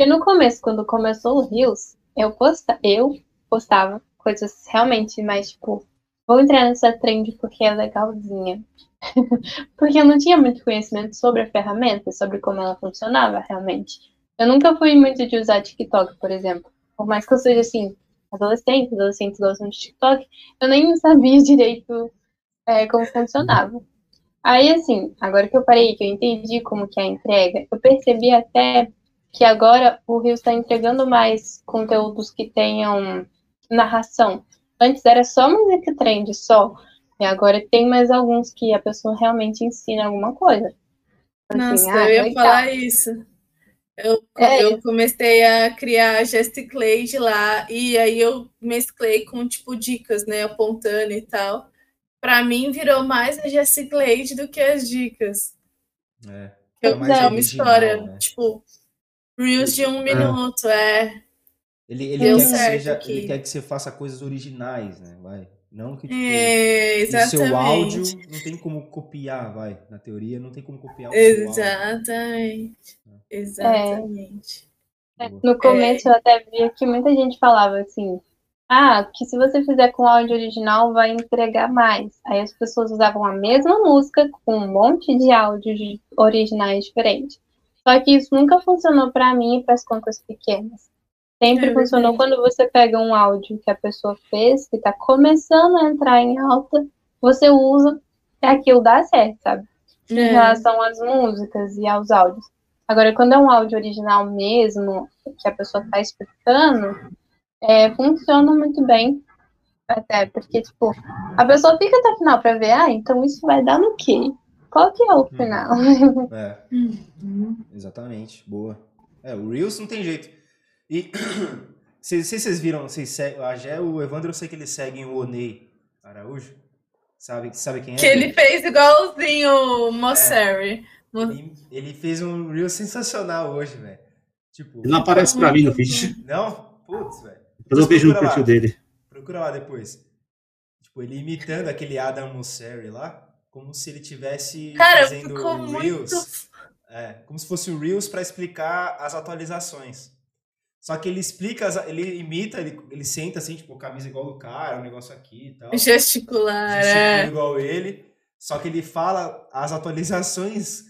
Porque no começo, quando começou o Rios, eu, posta, eu postava coisas realmente mais, tipo, vou entrar nessa trend porque é legalzinha. porque eu não tinha muito conhecimento sobre a ferramenta, sobre como ela funcionava realmente. Eu nunca fui muito de usar TikTok, por exemplo. Por mais que eu seja assim, adolescente, adolescentes gostam de TikTok, eu nem sabia direito é, como funcionava. Aí, assim, agora que eu parei, que eu entendi como que é a entrega, eu percebi até que agora o Rio está entregando mais conteúdos que tenham narração. Antes era só música trend, só. E agora tem mais alguns que a pessoa realmente ensina alguma coisa. Assim, Nossa, ah, eu ia falar isso. Eu, é. eu comecei a criar Gesticlade lá, e aí eu mesclei com, tipo, dicas, né, apontando e tal. Para mim, virou mais a Gesticlade do que as dicas. É. Eu, é uma original, história, né? tipo, Reels de um minuto, é. Ele, ele, quer que seja, ele quer que você faça coisas originais, né? Vai. Não que tipo, é, o seu áudio não tem como copiar, vai. Na teoria, não tem como copiar o Exatamente. Seu áudio. Exatamente. É. No começo eu até via que muita gente falava assim, ah, que se você fizer com áudio original vai entregar mais. Aí as pessoas usavam a mesma música com um monte de áudios originais diferentes. Só que isso nunca funcionou para mim e para as contas pequenas. Sempre é funcionou quando você pega um áudio que a pessoa fez, que está começando a entrar em alta, você usa e aquilo dá certo, sabe? Em é. relação às músicas e aos áudios. Agora, quando é um áudio original mesmo, que a pessoa está explicando, é, funciona muito bem. Até porque, tipo, a pessoa fica até o final para ver, ah, então isso vai dar no quê? Qual que é o hum. final? É. Uhum. Exatamente, boa. É, o Reels não tem jeito. E se, se vocês viram, vocês seguem, a Gé, o Evandro, eu sei que eles seguem o Onei Araújo. Sabe, sabe quem é? Que ele fez igualzinho o Mosseri. É, ele, ele, fez um Reel sensacional hoje, velho. Tipo, ele não aparece pra mim no feed. Não? Putz, velho. Eu vejo no perfil dele. Procura lá depois. Tipo, ele imitando aquele Adam Mosseri lá, como se ele tivesse Cara, fazendo o Reels. Muito... É, como se fosse o Reels para explicar as atualizações. Só que ele explica, ele imita, ele, ele senta assim, tipo, camisa igual do cara, um negócio aqui e tal. Gesticular, Gesticula é. igual ele. Só que ele fala as atualizações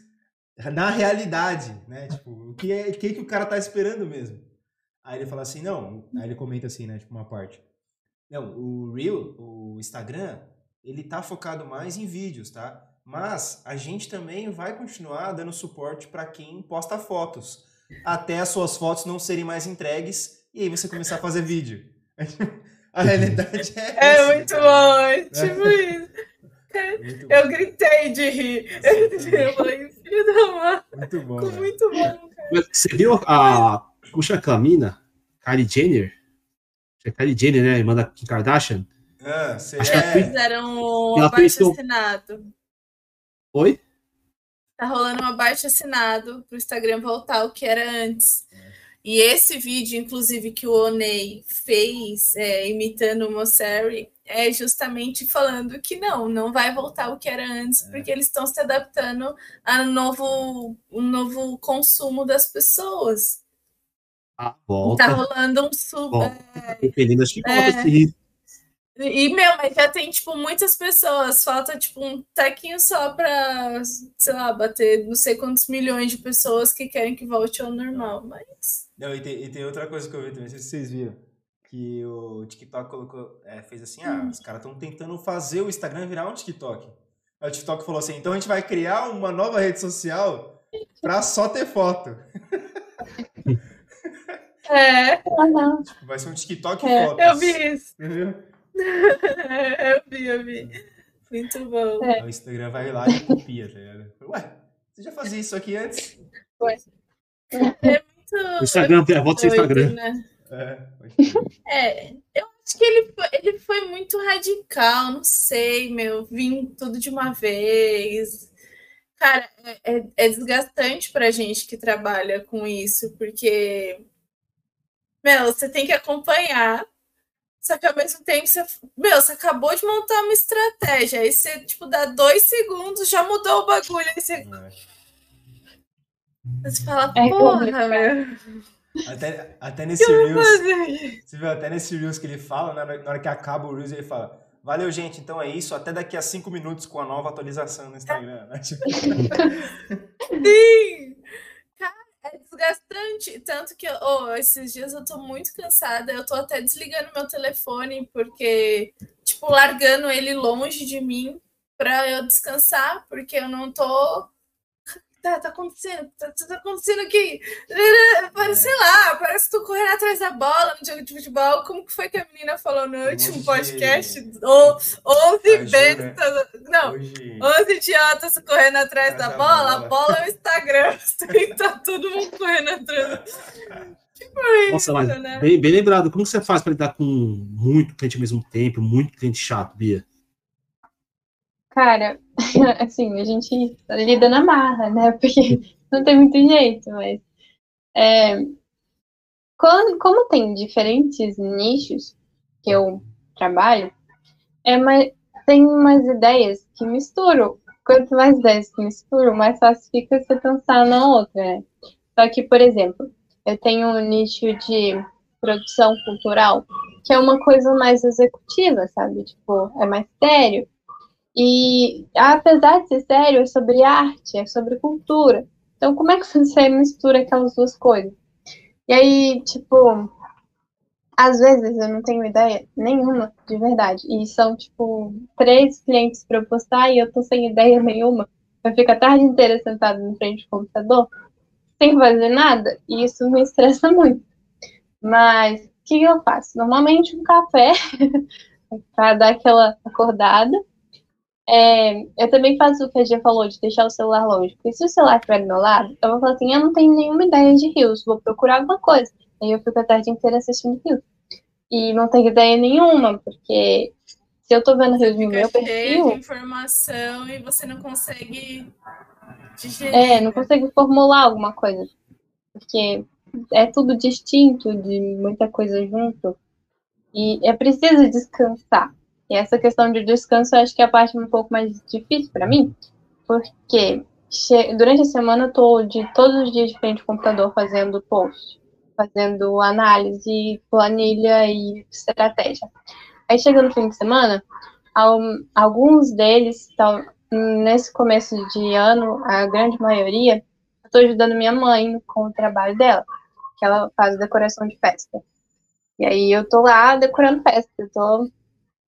na realidade, né? Tipo, o que é que, que o cara tá esperando mesmo. Aí ele fala assim, não. Aí ele comenta assim, né? Tipo, uma parte. Não, o Reel, o Instagram, ele tá focado mais em vídeos, tá? Mas a gente também vai continuar dando suporte para quem posta fotos até as suas fotos não serem mais entregues e aí você começar a fazer vídeo. A realidade é. É essa, muito bom, é tipo isso. Muito eu bom. gritei de rir. Eu falei, filho da mãe. Muito bom. Ficou muito bom. Cara. Você viu a. Puxa a Camina? Kylie Jenner? É Kylie Jenner, né? Irmã da Kim Kardashian? Ah. Acho é. que fizeram um abaixo assinado. Oi? tá rolando um abaixo assinado para o Instagram voltar ao que era antes. É. E esse vídeo, inclusive, que o Onei fez, é, imitando o Mosseri, é justamente falando que não, não vai voltar o que era antes, é. porque eles estão se adaptando a um novo, um novo consumo das pessoas. Ah, volta. Tá rolando um sub. Volta. É, Meninas que volta, é, e, meu, mas já tem, tipo, muitas pessoas. Falta, tipo, um tequinho só pra, sei lá, bater não sei quantos milhões de pessoas que querem que volte ao normal, mas... Não, e tem, e tem outra coisa que eu vi também, não sei se vocês viram. Que o TikTok colocou, é, fez assim, ah, os caras estão tentando fazer o Instagram virar um TikTok. Aí o TikTok falou assim, então a gente vai criar uma nova rede social pra só ter foto. É. Tipo, vai ser um TikTok é, fotos. Eu vi isso. Entendeu? eu vi, eu vi. Muito bom. É. O Instagram vai lá e copia, tá ligado? Ué, você já fazia isso aqui antes? Ué. É muito. O Instagram, é, volta seu Instagram. Né? É, é, eu acho que ele foi, ele foi muito radical, não sei, meu. Vim tudo de uma vez. Cara, é, é, é desgastante pra gente que trabalha com isso, porque. Meu, você tem que acompanhar só que ao mesmo tempo você. Meu, você acabou de montar uma estratégia. Aí você, tipo, dá dois segundos, já mudou o bagulho. Aí você. É. Você fala, é porra, meu. Até, até nesse Reels. Você viu, até nesse Reels que ele fala, na hora, na hora que acaba o Reels, ele fala. Valeu, gente. Então é isso. Até daqui a cinco minutos com a nova atualização no Instagram. Né? Sim! É desgastante, tanto que oh, esses dias eu tô muito cansada, eu tô até desligando meu telefone, porque, tipo, largando ele longe de mim, para eu descansar, porque eu não tô tá, tá acontecendo, tá, tá acontecendo aqui. Parece, sei lá, parece que tô correndo atrás da bola no jogo de futebol. Como que foi que a menina falou no último podcast? Ou 11 bestas, não, Hoje... 11 idiotas correndo atrás da bola. A bola é o Instagram. tá todo mundo correndo atrás. Tipo Nossa, mas né? bem, bem lembrado. Como você faz para lidar com muito cliente ao mesmo tempo, muito cliente chato, Bia? Cara, assim, a gente lida na marra, né? Porque não tem muito jeito, mas. É, quando, como tem diferentes nichos que eu trabalho, é uma, tem umas ideias que misturam. Quanto mais ideias que misturam, mais fácil fica você pensar na outra, né? Só que, por exemplo, eu tenho um nicho de produção cultural, que é uma coisa mais executiva, sabe? Tipo, é mais sério. E apesar de ser sério, é sobre arte, é sobre cultura. Então, como é que você mistura aquelas duas coisas? E aí, tipo, às vezes eu não tenho ideia nenhuma, de verdade. E são, tipo, três clientes para eu postar e eu tô sem ideia nenhuma. Eu fico a tarde inteira sentado na frente do computador, sem fazer nada, e isso me estressa muito. Mas, o que eu faço? Normalmente um café, para dar aquela acordada, é, eu também faço o que a Gia falou, de deixar o celular longe. Porque se o celular estiver do meu lado, eu vou falar assim, eu não tenho nenhuma ideia de rios, vou procurar alguma coisa. Aí eu fico a tarde inteira assistindo rios. E não tenho ideia nenhuma, porque se eu tô vendo rios no meu perfil... de informação e você não consegue digerir. É, não consigo formular alguma coisa. Porque é tudo distinto, de muita coisa junto. E é preciso descansar. E essa questão de descanso, eu acho que é a parte um pouco mais difícil para mim, porque durante a semana eu tô de todos os dias de frente ao computador fazendo post, fazendo análise, planilha e estratégia. Aí chega no fim de semana, alguns deles estão nesse começo de ano, a grande maioria, eu estou ajudando minha mãe com o trabalho dela, que ela faz decoração de festa. E aí eu tô lá decorando festa, eu tô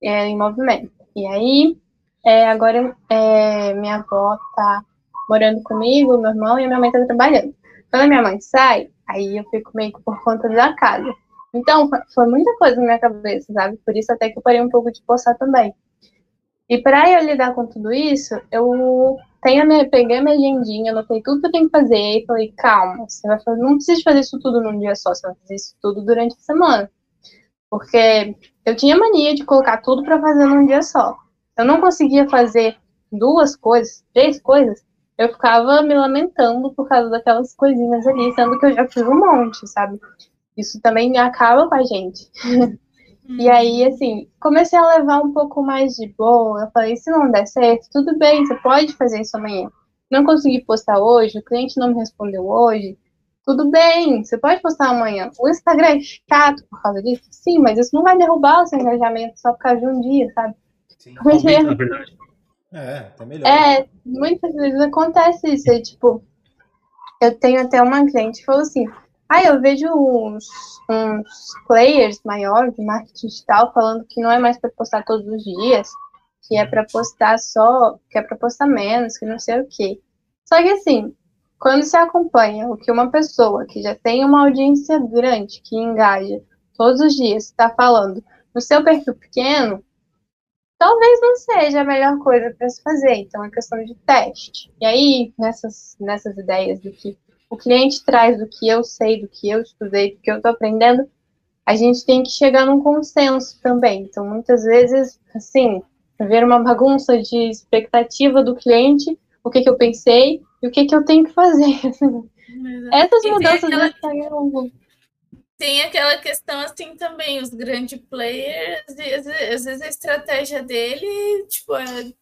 é, em movimento. E aí, é, agora é, minha avó tá morando comigo, meu irmão e minha mãe tá trabalhando. Quando a minha mãe sai, aí eu fico meio que por conta da casa. Então, foi muita coisa na minha cabeça, sabe? Por isso até que eu parei um pouco de postar também. E para eu lidar com tudo isso, eu tenho a minha, peguei a minha agendinha, anotei tudo que eu tenho que fazer e falei, calma, você vai fazer, não precisa fazer isso tudo num dia só, você vai fazer isso tudo durante a semana. Porque eu tinha mania de colocar tudo para fazer num dia só. Eu não conseguia fazer duas coisas, três coisas, eu ficava me lamentando por causa daquelas coisinhas ali, sendo que eu já fiz um monte, sabe? Isso também acaba com a gente. E aí, assim, comecei a levar um pouco mais de boa. Eu falei, se não der certo, tudo bem, você pode fazer isso amanhã. Não consegui postar hoje, o cliente não me respondeu hoje, tudo bem, você pode postar amanhã. O Instagram é chato por causa disso? Sim, mas isso não vai derrubar o seu engajamento só por causa de um dia, sabe? Sim, aumenta, na verdade. É, tá melhor. É, muitas vezes acontece isso. É, tipo, eu tenho até uma cliente que falou assim: ah, eu vejo uns, uns players maiores de marketing digital falando que não é mais para postar todos os dias, que é para postar só, que é para postar menos, que não sei o quê. Só que assim, quando se acompanha o que uma pessoa que já tem uma audiência grande, que engaja todos os dias, está falando no seu perfil pequeno, talvez não seja a melhor coisa para se fazer. Então, é questão de teste. E aí, nessas, nessas ideias do que o cliente traz, do que eu sei, do que eu estudei, do que eu estou aprendendo, a gente tem que chegar num consenso também. Então, muitas vezes, assim, ver uma bagunça de expectativa do cliente, o que, que eu pensei, e o que, que eu tenho que fazer. Essas mudanças aquela... Instagram. Tem aquela questão assim também, os grandes players, e às vezes a estratégia dele, tipo, é,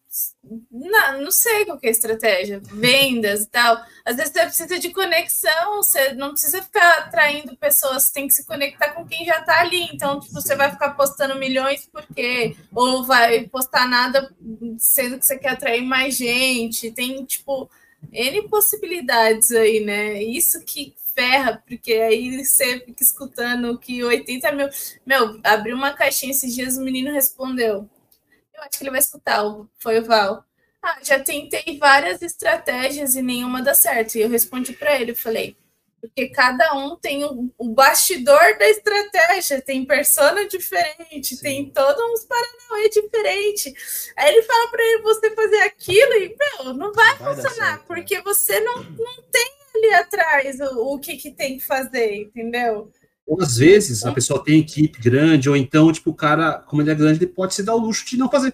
não, não sei qual é a estratégia, vendas e tal. Às vezes você precisa de conexão, você não precisa ficar atraindo pessoas, você tem que se conectar com quem já está ali. Então, tipo, você vai ficar postando milhões porque ou vai postar nada sendo que você quer atrair mais gente. Tem, tipo, N possibilidades aí, né? Isso que ferra, porque aí você fica escutando que 80 mil. Meu, abriu uma caixinha esses dias, o menino respondeu. Eu acho que ele vai escutar, foi o Val. Ah, já tentei várias estratégias e nenhuma dá certo. E eu respondi para ele, falei, porque cada um tem o, o, bastidor da estratégia, tem persona diferente, Sim. tem todos uns paranauê diferente. Aí ele fala para ele você fazer aquilo e, meu, não vai, vai funcionar, certo, porque né? você não, não tem ali atrás o, o que, que tem que fazer, entendeu? Ou às vezes a pessoa tem equipe grande, ou então, tipo, o cara, como ele é grande, ele pode se dar o luxo de não fazer.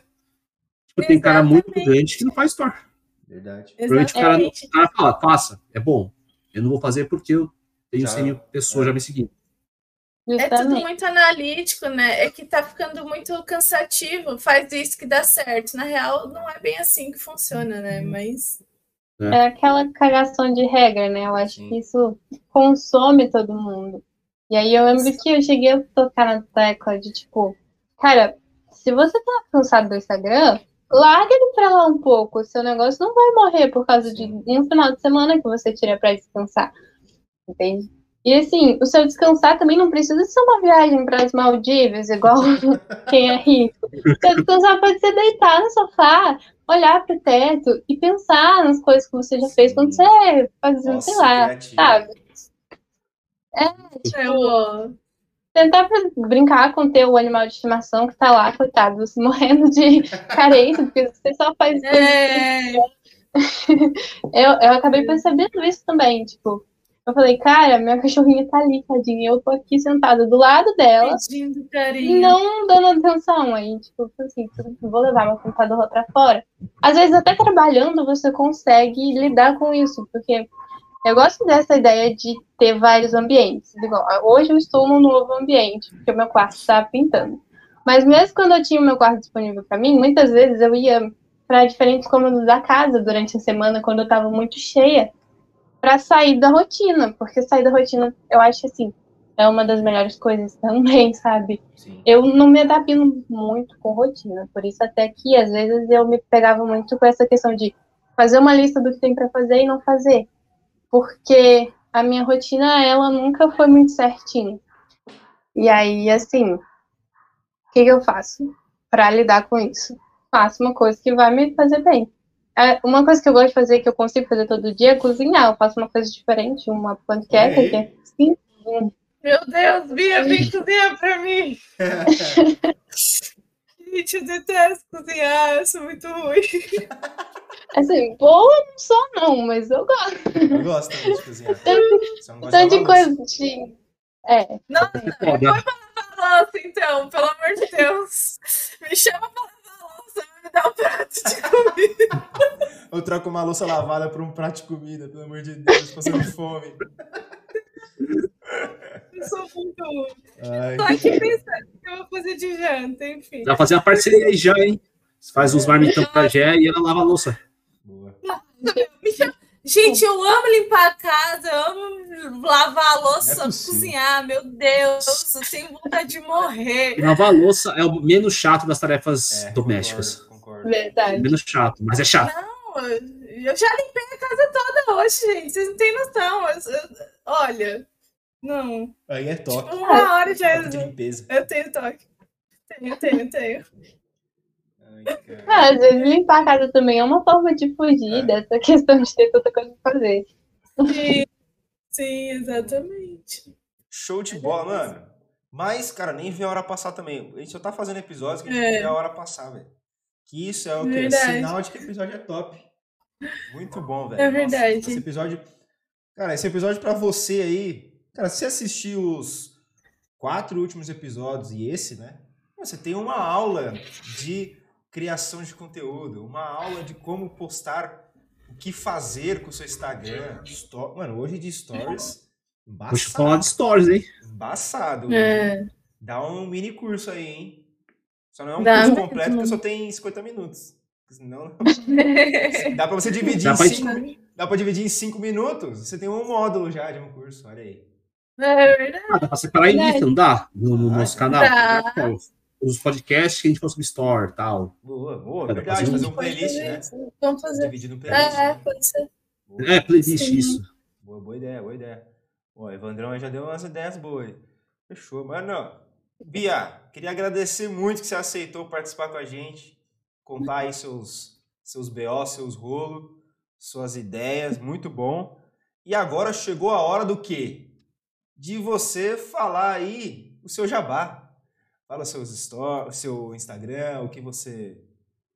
Tipo, tem cara muito grande que não faz store. Verdade. Provavelmente o cara, o cara fala, faça, é bom. Eu não vou fazer porque eu tenho já, 100 mil pessoas é. já me seguindo. É tudo muito analítico, né? É que tá ficando muito cansativo. Faz isso que dá certo. Na real, não é bem assim que funciona, né? Uhum. Mas. É, é aquela cagação de regra, né? Eu acho Sim. que isso consome todo mundo. E aí eu lembro que eu cheguei a tocar na tecla de tipo, cara, se você tá cansado do Instagram, larga ele pra lá um pouco. O seu negócio não vai morrer por causa de um final de semana que você tira para descansar. Entende? E assim, o seu descansar também não precisa ser uma viagem para as Maldivas, igual quem é rico. O seu descansar pode ser deitar no sofá, olhar para o teto e pensar nas coisas que você já fez quando você fazia, sei lá, sabe? É, tipo, tentar brincar com o teu animal de estimação que tá lá, coitado, você morrendo de carência, porque você só faz é. eu, eu acabei percebendo isso também, tipo, eu falei, cara, minha cachorrinha tá ali, tadinha, eu tô aqui sentada do lado dela, não dando atenção, aí, tipo, assim, vou levar meu computador lá pra fora. Às vezes, até trabalhando, você consegue lidar com isso, porque eu gosto dessa ideia de ter vários ambientes. Hoje eu estou num novo ambiente, porque o meu quarto está pintando. Mas mesmo quando eu tinha o meu quarto disponível para mim, muitas vezes eu ia para diferentes cômodos da casa durante a semana, quando eu estava muito cheia, para sair da rotina, porque sair da rotina, eu acho assim, é uma das melhores coisas também, sabe? Sim. Eu não me adapto muito com rotina, por isso até que às vezes eu me pegava muito com essa questão de fazer uma lista do que tem para fazer e não fazer porque a minha rotina, ela nunca foi muito certinha. E aí, assim, o que, que eu faço para lidar com isso? Faço uma coisa que vai me fazer bem. É, uma coisa que eu gosto de fazer, que eu consigo fazer todo dia, é cozinhar. Eu faço uma coisa diferente, uma panqueca, que é assim. Meu Deus, Bia, vem cozinhar pra mim! Gente, eu detesto cozinhar, eu sou muito ruim. Assim, boa não sou não, mas eu gosto. Eu gosto também de cozinhar. Tanto, tanto de coisa de... É. Não, não põe pra lavar louça, então, pelo amor de Deus. Me chama pra lavar louça, me dá um prato de comida. Eu troco uma louça lavada por um prato de comida, pelo amor de Deus, passando fome. Eu sou muito. Ai. Tô aqui pensando que eu vou fazer de janta, enfim. Já fazer uma parceria aí já, hein? Você faz uns marmitão pra Gé e ela lava a louça. Boa. Gente, eu amo limpar a casa, eu amo lavar a louça, é cozinhar, meu Deus, eu tenho vontade de morrer. Lavar a louça é o menos chato das tarefas é, domésticas. Concordo, concordo. Verdade. Menos chato, mas é chato. Não, eu já limpei a casa toda hoje, gente, vocês não têm noção. Eu, eu, olha, não. Aí é toque. Tipo, uma hora já. Toque de limpeza. Eu tenho toque. Tenho, tenho, tenho. Ah, às vezes limpar a casa também é uma forma de fugir é. dessa questão de ter tanta coisa pra fazer. Sim, sim, exatamente. Show de bola, mano. Mas, cara, nem vê a hora passar também. A gente só tá fazendo episódios que a gente é. vê a hora passar, velho. Que isso é o quê? Sinal de que o episódio é top. Muito bom, velho. É verdade. Nossa, esse episódio. Cara, esse episódio pra você aí. Cara, se assistir os quatro últimos episódios e esse, né? Você tem uma aula de criação de conteúdo, uma aula de como postar, o que fazer com o seu Instagram. Mano, hoje de stories. Embaçado. Eu falar de stories, hein? Embaçado. É. Dá um mini curso aí, hein? Só não é um Dá curso completo, porque só tem 50 minutos. Senão, dá pra você dividir dá em pra cinco, dá pra dividir em 5 minutos. Você tem um módulo já de um curso, olha aí. É verdade. Ah, dá pra separar em lista, não dá? No, no ah, nosso canal. Dá os podcasts que a gente no Store tal. Boa, boa, verdade, fazer, um... fazer um playlist, né? Vamos fazer. Dividir no playlist. É, né? pode ser. Boa. É, playlist, Sim. isso. Boa, boa ideia, boa ideia. Ó, Evandrão já deu umas ideias boas. Fechou, mano. Bia, queria agradecer muito que você aceitou participar com a gente, contar aí seus seus BO, seus rolos, suas ideias, muito bom. E agora chegou a hora do quê? De você falar aí o seu jabá. Fala seus stories, seu Instagram, o que você.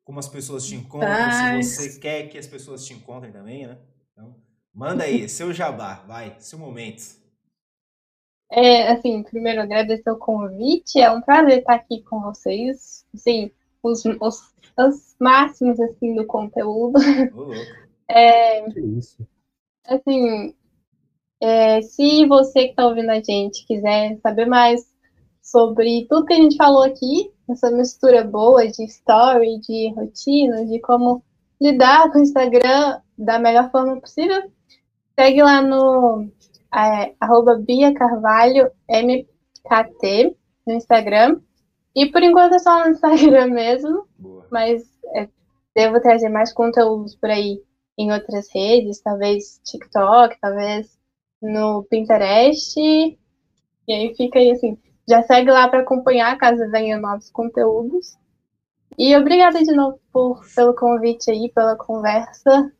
Como as pessoas te encontram, se você quer que as pessoas te encontrem também, né? Então, manda aí, seu jabá, vai, seu momento. É, assim, primeiro agradecer o convite, é um prazer estar aqui com vocês. Assim, os, os, os máximos assim do conteúdo. Louco. É, Que isso. assim, é, se você que está ouvindo a gente quiser saber mais sobre tudo que a gente falou aqui, essa mistura boa de story, de rotina, de como lidar com o Instagram da melhor forma possível, segue lá no é, arroba Bia Carvalho MKT no Instagram. E por enquanto é só no Instagram mesmo, Boa. mas é, devo trazer mais conteúdos por aí em outras redes, talvez TikTok, talvez no Pinterest. E aí fica aí assim, já segue lá para acompanhar caso venham novos conteúdos. E obrigada de novo por, pelo convite aí, pela conversa.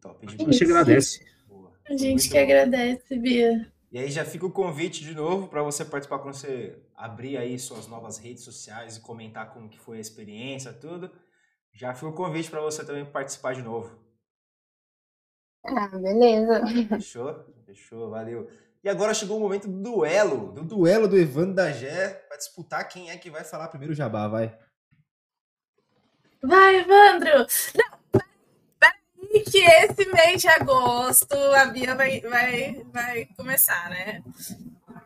Top A gente agradece. Boa. A gente Muito que bom. agradece, Bia. E aí já fica o convite de novo para você participar quando você abrir aí suas novas redes sociais e comentar como que foi a experiência, tudo. Já fica o convite para você também participar de novo. Ah, beleza. Fechou? Fechou, valeu. E agora chegou o momento do duelo, do duelo do Evandro da Gé, para disputar quem é que vai falar primeiro o jabá, vai. Vai, Evandro! Não, peraí, que esse mês de agosto a Bia vai, vai, vai começar, né?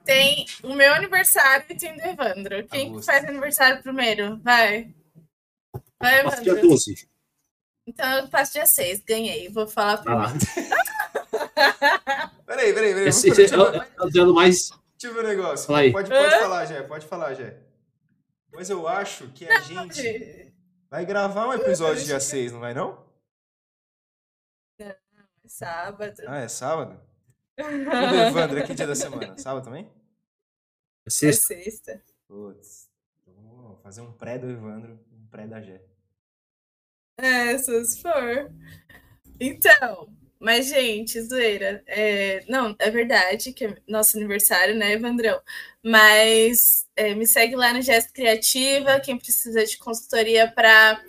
Tem o meu aniversário e tem o do Evandro. Quem que Agosto. faz aniversário primeiro? Vai. Vai, dia Evandro. 12. Então eu passo dia 6, ganhei. Vou falar lá. primeiro. Peraí, peraí, peraí. Esse, esse é, o- é o duelo mais. Deixa eu ver o negócio. Fala aí. Pode, pode Hã? falar, Gé, pode falar, Gé. Mas eu acho que a gente vai gravar um episódio dia 6, não vai não? Sábado. Ah, é sábado? E Evandro, é que dia da semana? Sábado também? É É sexta. sexta. Putz. Então vamos fazer um pré do Evandro, um pré da Gé. É, se for. Então, mas, gente, zoeira. É, não, é verdade que é nosso aniversário, né, Evandrão? Mas é, me segue lá no Gesto Criativa. Quem precisa de consultoria para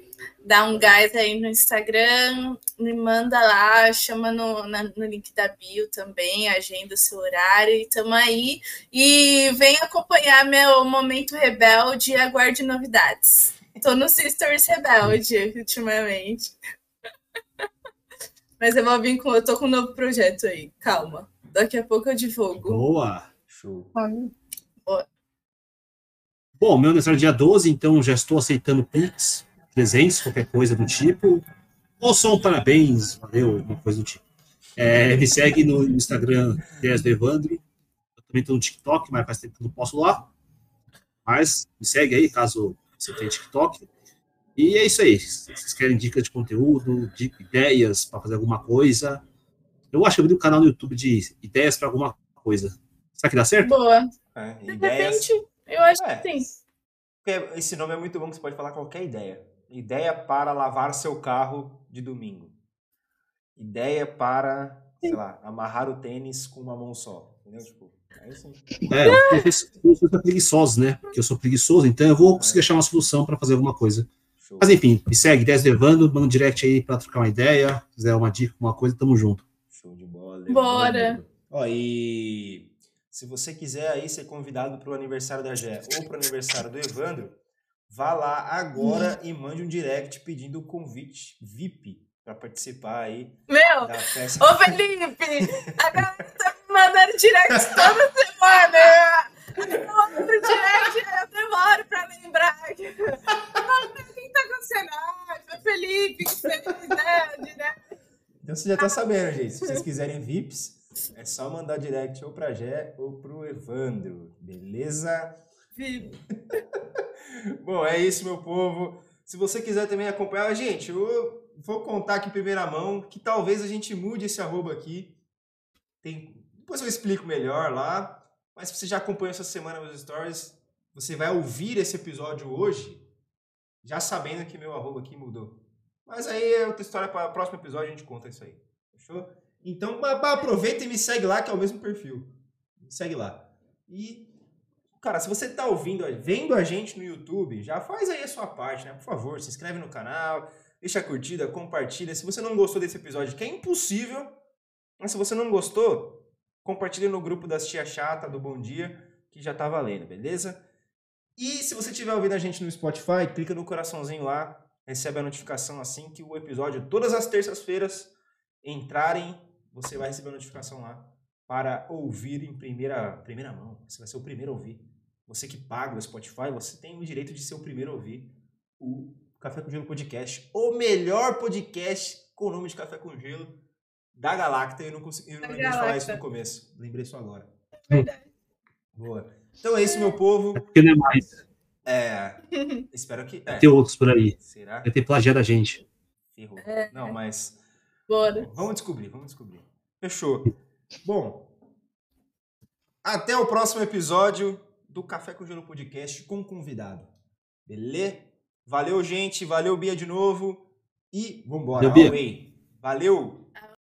dar um gás aí no Instagram, me manda lá, chama no, na- no link da bio também, agenda o seu horário e tamo aí. E vem acompanhar meu momento rebelde e aguarde novidades. Tô no Sisters Rebelde ultimamente. Mas eu vou vir com. Eu tô com um novo projeto aí. Calma. Daqui a pouco eu divulgo. Boa. Show. Bom, meu aniversário é dia 12, então já estou aceitando Pix, presentes, qualquer coisa do tipo. Ou só um parabéns, valeu, alguma coisa do tipo. É, me segue no Instagram, Ideias do Evandro. Eu também estou no TikTok, mas faz tempo que eu não posso lá. Mas me segue aí, caso você tenha TikTok. E é isso aí. Se vocês querem dicas de conteúdo, de ideias para fazer alguma coisa. Eu acho que eu abri um canal no YouTube de ideias para alguma coisa. Será que dá certo? Boa. É, De ideias. repente, eu acho É. que sim. Porque Esse nome é muito bom que você pode falar qualquer ideia. Ideia para lavar seu carro de domingo. Ideia para, sei lá, amarrar o tênis com uma mão só. Entendeu? Tipo, é. É, vocês vocês são preguiçosos, né? Porque eu sou preguiçoso, então eu vou conseguir achar uma solução para fazer alguma coisa. Mas enfim, me segue, Ideias levando, manda um direct aí para trocar uma ideia, se quiser uma dica, uma coisa, tamo junto. Show de bola. Bora. Ó, e se você quiser aí ser convidado para o aniversário da Gé ou para o aniversário do Evandro, vá lá agora e mande um direct pedindo o convite VIP para participar aí Meu, da festa. ô Felipe, a galera me mandando direct toda semana. Eu mando direct, eu demoro pra lembrar. O que tá acontecendo? Ah, Felipe, que felicidade, né? Então você já tá sabendo, gente. Se vocês quiserem VIPs, é só mandar direct ou pra Gé ou pro Evandro. Beleza? Felipe. Bom, é isso, meu povo. Se você quiser também acompanhar a gente, eu vou contar aqui em primeira mão que talvez a gente mude esse arroba aqui. Tem... Depois eu explico melhor lá. Mas se você já acompanhou essa semana meus stories, você vai ouvir esse episódio hoje já sabendo que meu arroba aqui mudou. Mas aí é outra história para o próximo episódio, a gente conta isso aí. Fechou? Então, aproveita e me segue lá, que é o mesmo perfil. Me segue lá. E, cara, se você tá ouvindo, vendo a gente no YouTube, já faz aí a sua parte, né? Por favor, se inscreve no canal, deixa a curtida, compartilha. Se você não gostou desse episódio, que é impossível, mas se você não gostou, compartilha no grupo das Tia Chata do Bom Dia, que já tá valendo, beleza? E se você estiver ouvindo a gente no Spotify, clica no coraçãozinho lá, recebe a notificação assim que o episódio, todas as terças-feiras, entrarem, você vai receber a notificação lá para ouvir em primeira, primeira mão. Você vai ser o primeiro a ouvir. Você que paga o Spotify, você tem o direito de ser o primeiro a ouvir o Café com Gelo Podcast, o melhor podcast com o nome de Café com Gelo da Galacta. Eu não consegui eu não lembrei de falar isso no começo. Lembrei só agora. Verdade. Boa. Então é isso, meu povo. É porque não é mais. É. Espero que. É. Tem outros por aí. Será? Vai ter plagiado a gente. Ferrou. É. Não, mas. Bora. Vamos descobrir, vamos descobrir. Fechou. Bom. Até o próximo episódio do Café com Gelo Podcast com convidado. Beleza? Valeu, gente. Valeu, Bia, de novo. E vambora. Valeu, Bia. Valeu.